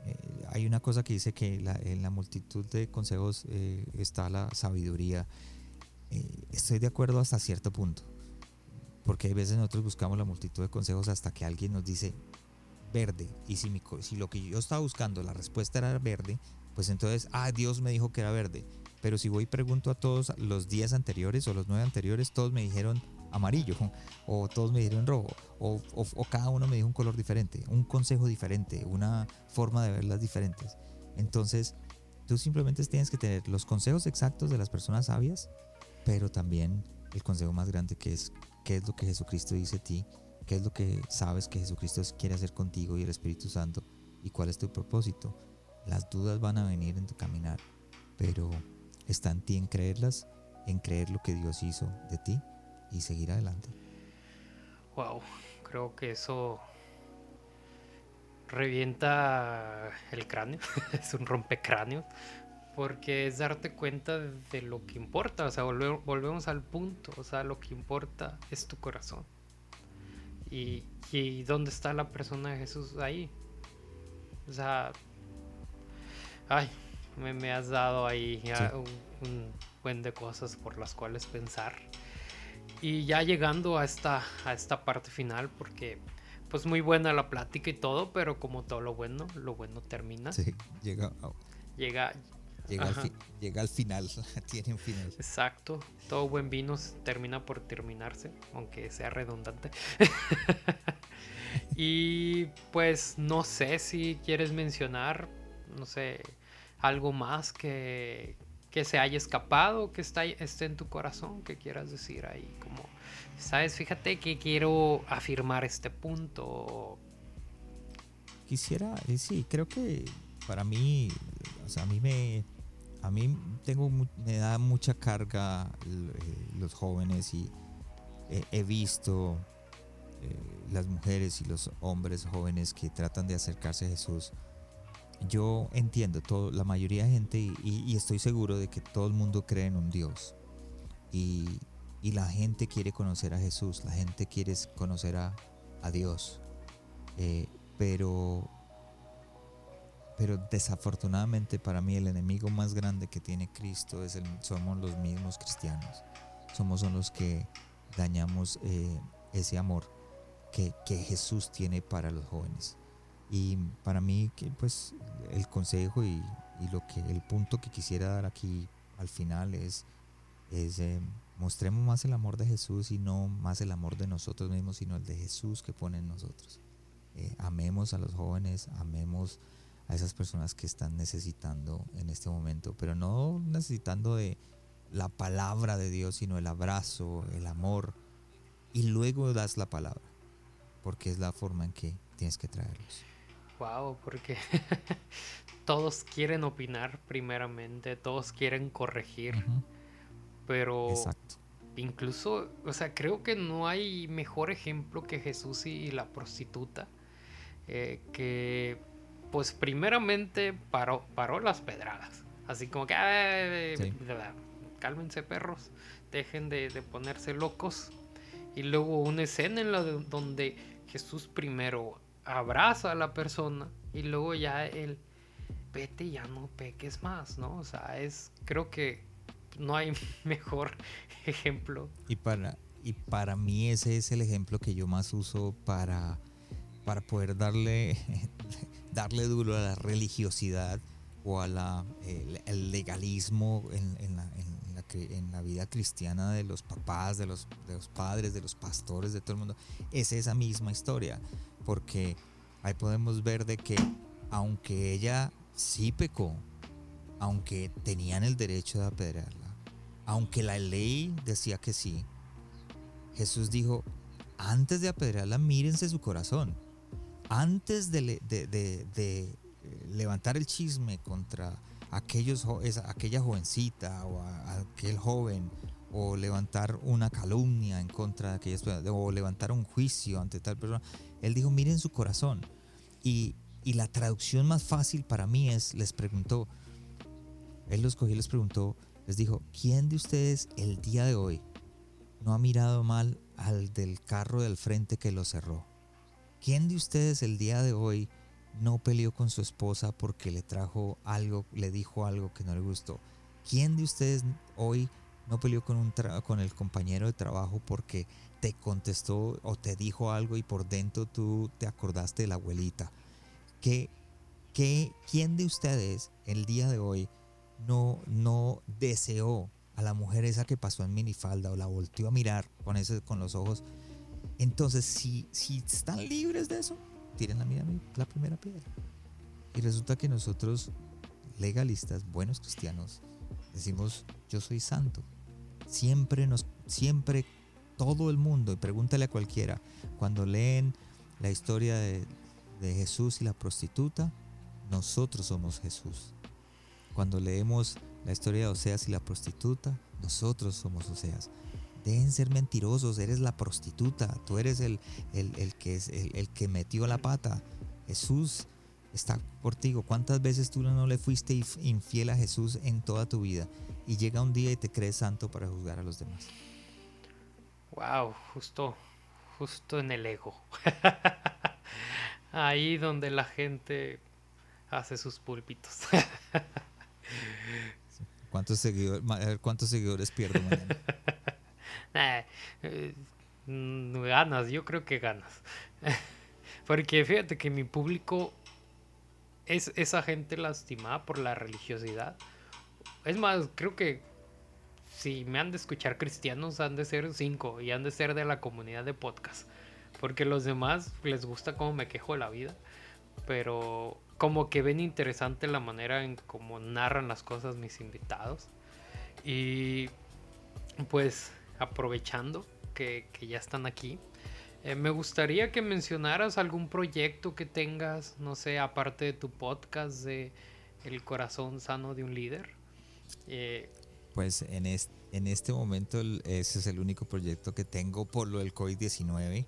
eh, hay una cosa que dice que en la multitud de consejos eh, está la sabiduría. Eh, estoy de acuerdo hasta cierto punto. Porque hay veces nosotros buscamos la multitud de consejos hasta que alguien nos dice verde. Y si, si lo que yo estaba buscando, la respuesta era verde, pues entonces, ah, Dios me dijo que era verde. Pero si voy y pregunto a todos los días anteriores o los nueve anteriores, todos me dijeron amarillo, o todos me dijeron rojo, o, cada uno me dijo un color diferente, un consejo diferente, una forma de verlas diferentes. Entonces, tú simplemente tienes que tener los consejos exactos de las personas sabias, pero también el consejo más grande que es qué es lo que Jesucristo dice a ti, qué es lo que sabes que Jesucristo quiere hacer contigo y el Espíritu Santo, y cuál es tu propósito. Las dudas van a venir en tu caminar, pero Está en ti en creerlas, en creer lo que Dios hizo de ti y seguir adelante. Wow, creo que eso revienta el cráneo, es un rompecráneo, porque es darte cuenta de lo que importa, o sea, volvemos al punto, o sea, lo que importa es tu corazón. Y, y dónde está la persona de Jesús ahí. O sea, ay, me, has dado ahí un, buen de cosas por las cuales pensar. Y ya llegando a esta, a esta parte final, porque pues muy buena la plática y todo, pero como todo lo bueno, lo bueno termina. Sí, llega. Llega. Llega al, llega al, final, tiene un final. Exacto, todo buen vino termina por terminarse, aunque sea redundante. y pues no sé si quieres mencionar, no sé, algo más que, que se haya escapado, que está, esté en tu corazón, que quieras decir ahí, como, sabes, fíjate que quiero afirmar este punto. Quisiera, eh, sí, creo que para mí, o sea, a mí me, a mí me da mucha carga eh, los jóvenes y he visto eh, las mujeres y los hombres jóvenes que tratan de acercarse a Jesús yo entiendo, todo, la mayoría de gente, y, estoy seguro de que todo el mundo cree en un Dios. Y, la gente quiere conocer a Jesús, la gente quiere conocer a, Dios. Eh, pero, pero desafortunadamente para mí el enemigo más grande que tiene Cristo es el, somos los mismos cristianos. Somos los que dañamos eh, ese amor que, que Jesús tiene para los jóvenes. Y para mí, pues el consejo y, lo que el punto que quisiera dar aquí al final es, es eh, mostremos más el amor de Jesús y no más el amor de nosotros mismos, sino el de Jesús que pone en nosotros. Eh, amemos a los jóvenes, amemos a esas personas que están necesitando en este momento, pero no necesitando de la palabra de Dios, sino el abrazo, el amor, y luego das la palabra, porque es la forma en que tienes que traerlos. Wow, porque todos quieren opinar primeramente, todos quieren corregir, Pero Exacto. incluso, o sea, creo que no hay mejor ejemplo que Jesús y la prostituta. eh, que, pues, primeramente paró, paró las pedradas. Así como que, "Ay, Sí. cálmense perros, dejen de, de ponerse locos. Y luego una escena en la de- donde Jesús primero abraza a la persona y luego ya él, vete, ya no peques más, ¿no? O sea, es, creo que no hay mejor ejemplo. Y para, y para mí ese es el ejemplo que yo más uso para, para poder darle, darle duro a la religiosidad o a la, el, legalismo en la vida cristiana de los papás, de los, de los padres, de los pastores, de todo el mundo. Es esa misma historia, porque ahí podemos ver de que aunque ella sí pecó, aunque tenían el derecho de apedrearla, aunque la ley decía que sí, Jesús dijo, antes de apedrearla, mírense su corazón. Antes de, eh, levantar el chisme contra aquellos, aquella jovencita o aquel joven, o levantar una calumnia en contra de aquellas personas, o levantar un juicio ante tal persona, él dijo, miren su corazón. Y, y la traducción más fácil para mí es, les preguntó, él los cogió y les preguntó, les dijo, ¿quién de ustedes el día de hoy no ha mirado mal al del carro del frente que lo cerró? ¿Quién de ustedes el día de hoy no peleó con su esposa porque le trajo algo, le dijo algo que no le gustó? ¿Quién de ustedes hoy no peleó con, un con el compañero de trabajo porque te contestó o te dijo algo y por dentro tú te acordaste de la abuelita? ¿Qué, qué, ¿Quién de ustedes el día de hoy no, no deseó a la mujer esa que pasó en minifalda o la volteó a mirar con, ese, con los ojos? Entonces, si, si están libres de eso, tiren la, la primera piedra. Y resulta que nosotros, legalistas, buenos cristianos, decimos, yo soy santo. Siempre nos, siempre todo el mundo, y pregúntale a cualquiera, cuando leen la historia de, de Jesús y la prostituta, nosotros somos Jesús. Cuando leemos la historia de Oseas y la prostituta, nosotros somos Oseas. Deben ser mentirosos, eres la prostituta, tú eres el, el, el que, es, el, el que metió la pata. Jesús está contigo. ¿Cuántas veces tú no le fuiste inf- infiel a Jesús en toda tu vida? Y llega un día y te crees santo para juzgar a los demás. Wow, justo, justo en el ego. Ahí donde la gente hace sus púlpitos. ¿Cuántos seguidores, ¿cuántos seguidores pierdo mañana? Nah, eh, mm, ganas, yo creo que ganas. Porque fíjate que mi público es esa gente lastimada por la religiosidad. Es más, creo que si me han de escuchar cristianos, han de ser cinco y han de ser de la comunidad de podcast. Porque los demás les gusta cómo me quejo de la vida. Pero como que ven interesante la manera en cómo narran las cosas mis invitados. Y pues aprovechando que, que ya están aquí, eh, me gustaría que mencionaras algún proyecto que tengas, no sé, aparte de tu podcast de El corazón sano de un líder. Eh, Pues en, es- en este momento ese es el único proyecto que tengo por lo del COVID-19.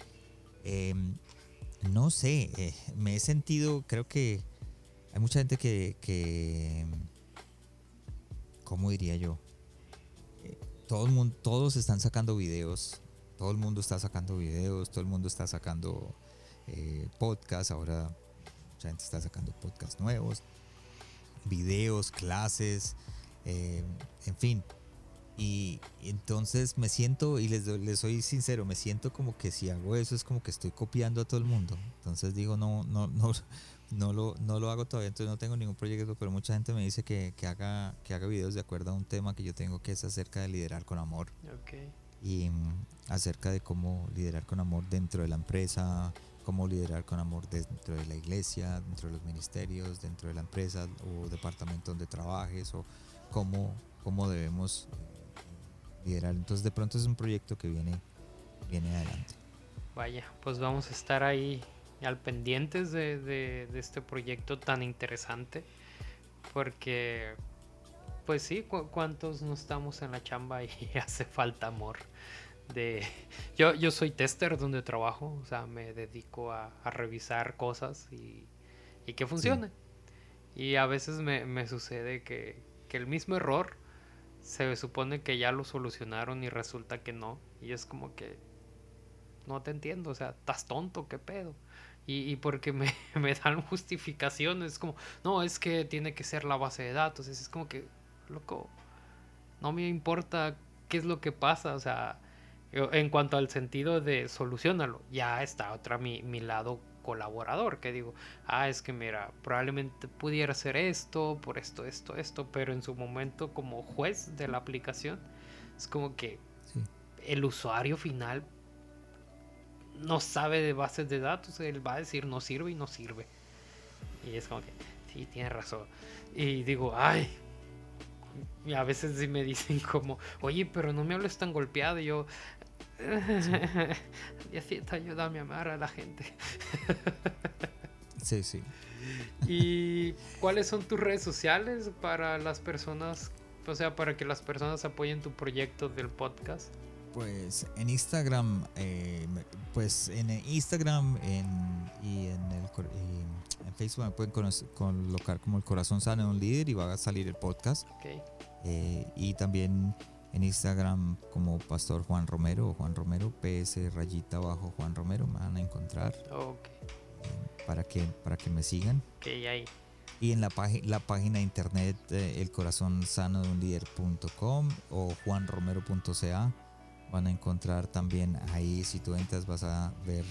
Em, no sé, eh, me he sentido, creo que hay mucha gente que, que ¿cómo diría yo? Todo mundo, todos están sacando videos, todo el mundo está sacando videos, todo el mundo está sacando eh, podcasts, ahora mucha gente está sacando podcasts nuevos, videos, clases, eh, en fin. Y entonces me siento, y les, les soy sincero, me siento como que si hago eso es como que estoy copiando a todo el mundo. Entonces digo, no, no, no, no lo, no lo hago todavía, entonces no tengo ningún proyecto, pero mucha gente me dice que, que haga, que haga videos de acuerdo a un tema que yo tengo que es acerca de liderar con amor ok. y mm, acerca de cómo liderar con amor dentro de la empresa, cómo liderar con amor dentro de la iglesia, dentro de los ministerios, dentro de la empresa o departamento donde trabajes o cómo, cómo debemos eh, liderar. Entonces de pronto es un proyecto que viene, viene adelante. Vaya, pues vamos a estar ahí al pendientes de, de- de este proyecto tan interesante. Porque pues sí, ¿cuántos no estamos en la chamba y hace falta amor? De, yo, yo soy tester donde trabajo, o sea, me dedico a, revisar cosas y, y que funcione. Y a veces me, me sucede que, que, el mismo error se supone que ya lo solucionaron y resulta que no. Y es como que no te entiendo, o sea, estás tonto, qué pedo. Y, y porque me, me, dan justificaciones, como, no, es que tiene que ser la base de datos. Es, es como que, loco, no me importa qué es lo que pasa, o sea, en cuanto al sentido de solucionarlo, ya está otra mi, mi lado colaborador, que digo, ah, es que mira, probablemente pudiera hacer esto, por esto, esto, esto, pero en su momento como juez de la aplicación, es como que el usuario final no sabe de bases de datos, él va a decir no sirve y no sirve. Y es como que, sí, tiene razón. Y digo, ay, y a veces sí me dicen como, oye, pero no me hables tan golpeado. Y yo, Diosito, ayúdame a amar a la gente. sí, sí. ¿Y cuáles son tus redes sociales para las personas, o sea, para que las personas apoyen tu proyecto del podcast? Pues en Instagram, eh, pues en Instagram y en el en Facebook me pueden colocar como el corazón sano de un líder y va a salir el podcast. Okay. Eh, y también en Instagram como Pastor Juan Romero o Juan Romero, PS rayita abajo Juan Romero, me van a encontrar. Eh, para, que, para que me sigan. ahí. Y en la, la página de internet el corazón sano de un líder.com o juanromero.ca van a encontrar también ahí, si tú entras vas a ver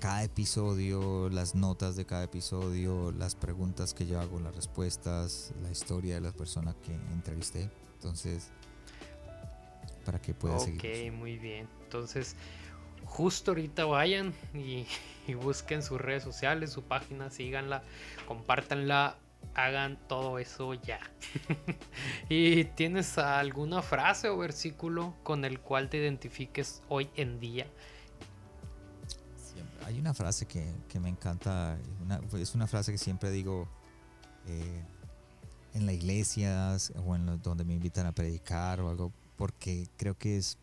cada episodio, las notas de cada episodio, las preguntas que yo hago, las respuestas, la historia de las personas que entrevisté. Entonces, para que pueda seguir. Ok, muy bien. Entonces, justo ahorita vayan y, y, busquen sus redes sociales, su página, síganla, compártanla, hagan todo eso ya. ¿Y tienes alguna frase o versículo con el cual te identifiques hoy en día? hay una frase que, que me encanta, es una frase que siempre digo eh, en la iglesia o en donde me invitan a predicar o algo, porque creo que es,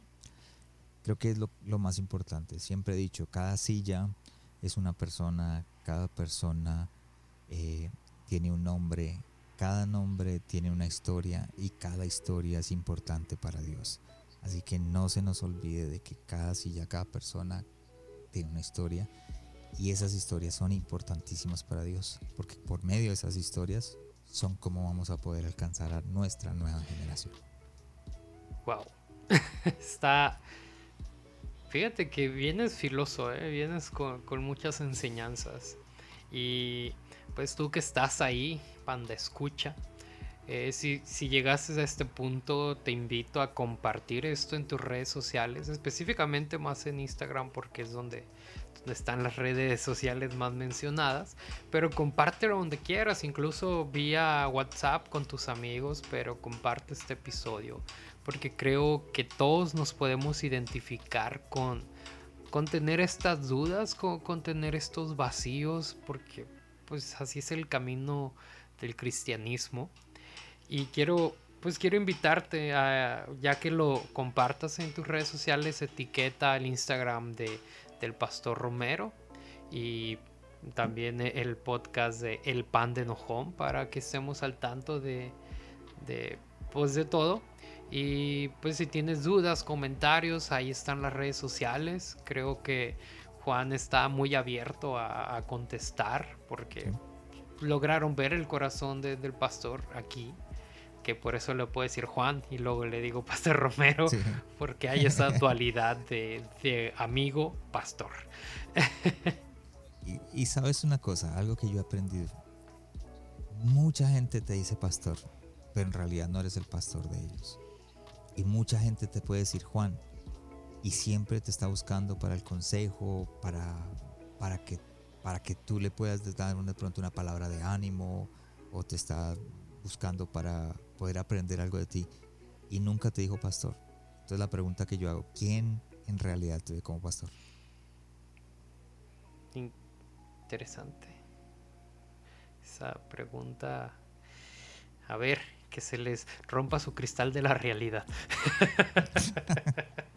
creo que es lo, lo más importante. Siempre he dicho, cada silla es una persona, cada persona eh, tiene un nombre, cada nombre tiene una historia y cada historia es importante para Dios. Así que no se nos olvide de que cada silla, cada persona tiene una historia y esas historias son importantísimas para Dios, porque por medio de esas historias son como vamos a poder alcanzar a nuestra nueva generación. Wow. Está. Fíjate que vienes filoso, ¿eh? vienes con, con muchas enseñanzas. Y pues tú que estás ahí, panda escucha, eh, si, si llegaste a este punto, te invito a compartir esto en tus redes sociales, específicamente más en Instagram porque es donde, donde están las redes sociales más mencionadas, pero compártelo donde quieras, incluso vía WhatsApp con tus amigos, pero comparte este episodio porque creo que todos nos podemos identificar con, con tener estas dudas, con, con tener estos vacíos, porque pues así es el camino del cristianismo. Y quiero, pues quiero invitarte a, ya que lo compartas en tus redes sociales, etiqueta al Instagram de, del Pastor Romero y también el podcast de El Pan de Nojón para que estemos al tanto de, de, pues de todo. Y pues si tienes dudas, comentarios, ahí están las redes sociales. Creo que Juan está muy abierto a, contestar porque lograron ver el corazón del pastor aquí. Que por eso le puedo decir Juan y luego le digo Pastor Romero, porque hay esa dualidad de, amigo pastor. y, sabes una cosa, algo que yo he aprendido. Mucha gente te dice pastor, pero en realidad no eres el pastor de ellos. Y mucha gente te puede decir Juan, y siempre te está buscando para el consejo, para, para, que, para que tú le puedas dar de pronto una palabra de ánimo o te está buscando para poder aprender algo de ti y nunca te dijo pastor. Entonces la pregunta que yo hago, ¿quién en realidad te ve como pastor? Interesante. Esa pregunta, a ver, que se les rompa su cristal de la realidad.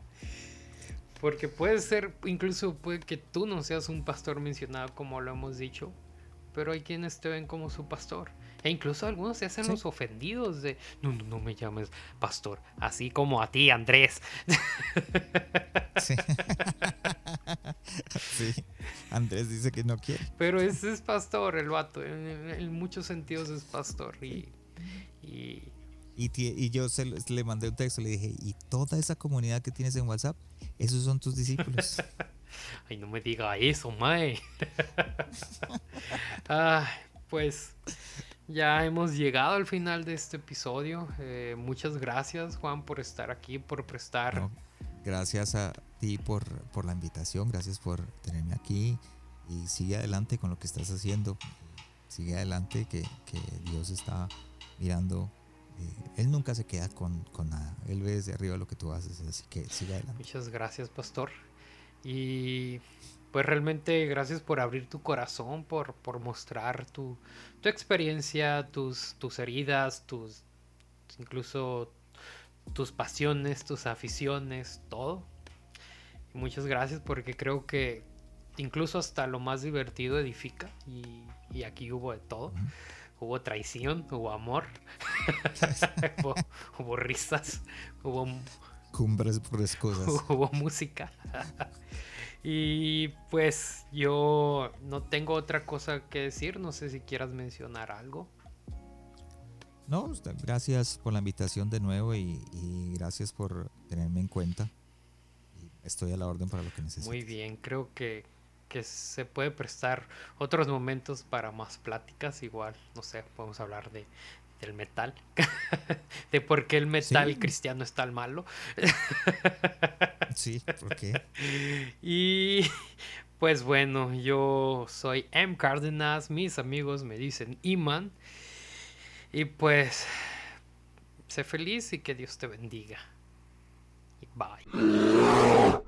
Porque puede ser, incluso puede que tú no seas un pastor mencionado como lo hemos dicho, pero hay quienes te ven como su pastor. E incluso algunos se hacen los ofendidos de, no, no, no me llames pastor, así como a ti, Andrés. Sí. sí. Andrés dice que no quiere. Pero ese es pastor, el vato, en, muchos sentidos es pastor. Y, y... Y, yo se, le mandé un texto, le dije, ¿y toda esa comunidad que tienes en WhatsApp? Esos son tus discípulos. Ay, no me diga eso, mae. ah, pues ya hemos llegado al final de este episodio. Eh, muchas gracias, Juan, por estar aquí, por prestar. gracias a ti por, por la invitación, gracias por tenerme aquí y sigue adelante con lo que estás haciendo. Sigue adelante, que, que Dios está mirando. Eh, él nunca se queda con, con, nada. Él ve desde arriba lo que tú haces, así que sigue adelante. Muchas gracias, pastor. Y pues realmente gracias por abrir tu corazón, por, por mostrar tu, tu experiencia, tus, tus heridas, tus incluso tus pasiones, tus aficiones, todo. muchas gracias porque creo que incluso hasta lo más divertido edifica y, y aquí hubo de todo. Hubo traición, hubo amor, hubo, hubo, risas, hubo... Cumbres por cosas. Hubo música. Y pues yo no tengo otra cosa que decir, no sé si quieras mencionar algo. No, gracias por la invitación de nuevo y, gracias por tenerme en cuenta. Estoy a la orden para lo que necesites. Muy bien, creo que, que se puede prestar otros momentos para más pláticas. Igual, no sé, podemos hablar de, del metal, de por qué el metal cristiano es tan malo. sí, ¿por qué? Y pues bueno, yo soy M. Cárdenas, mis amigos me dicen Iman. Y pues, sé feliz y que Dios te bendiga. Y bye.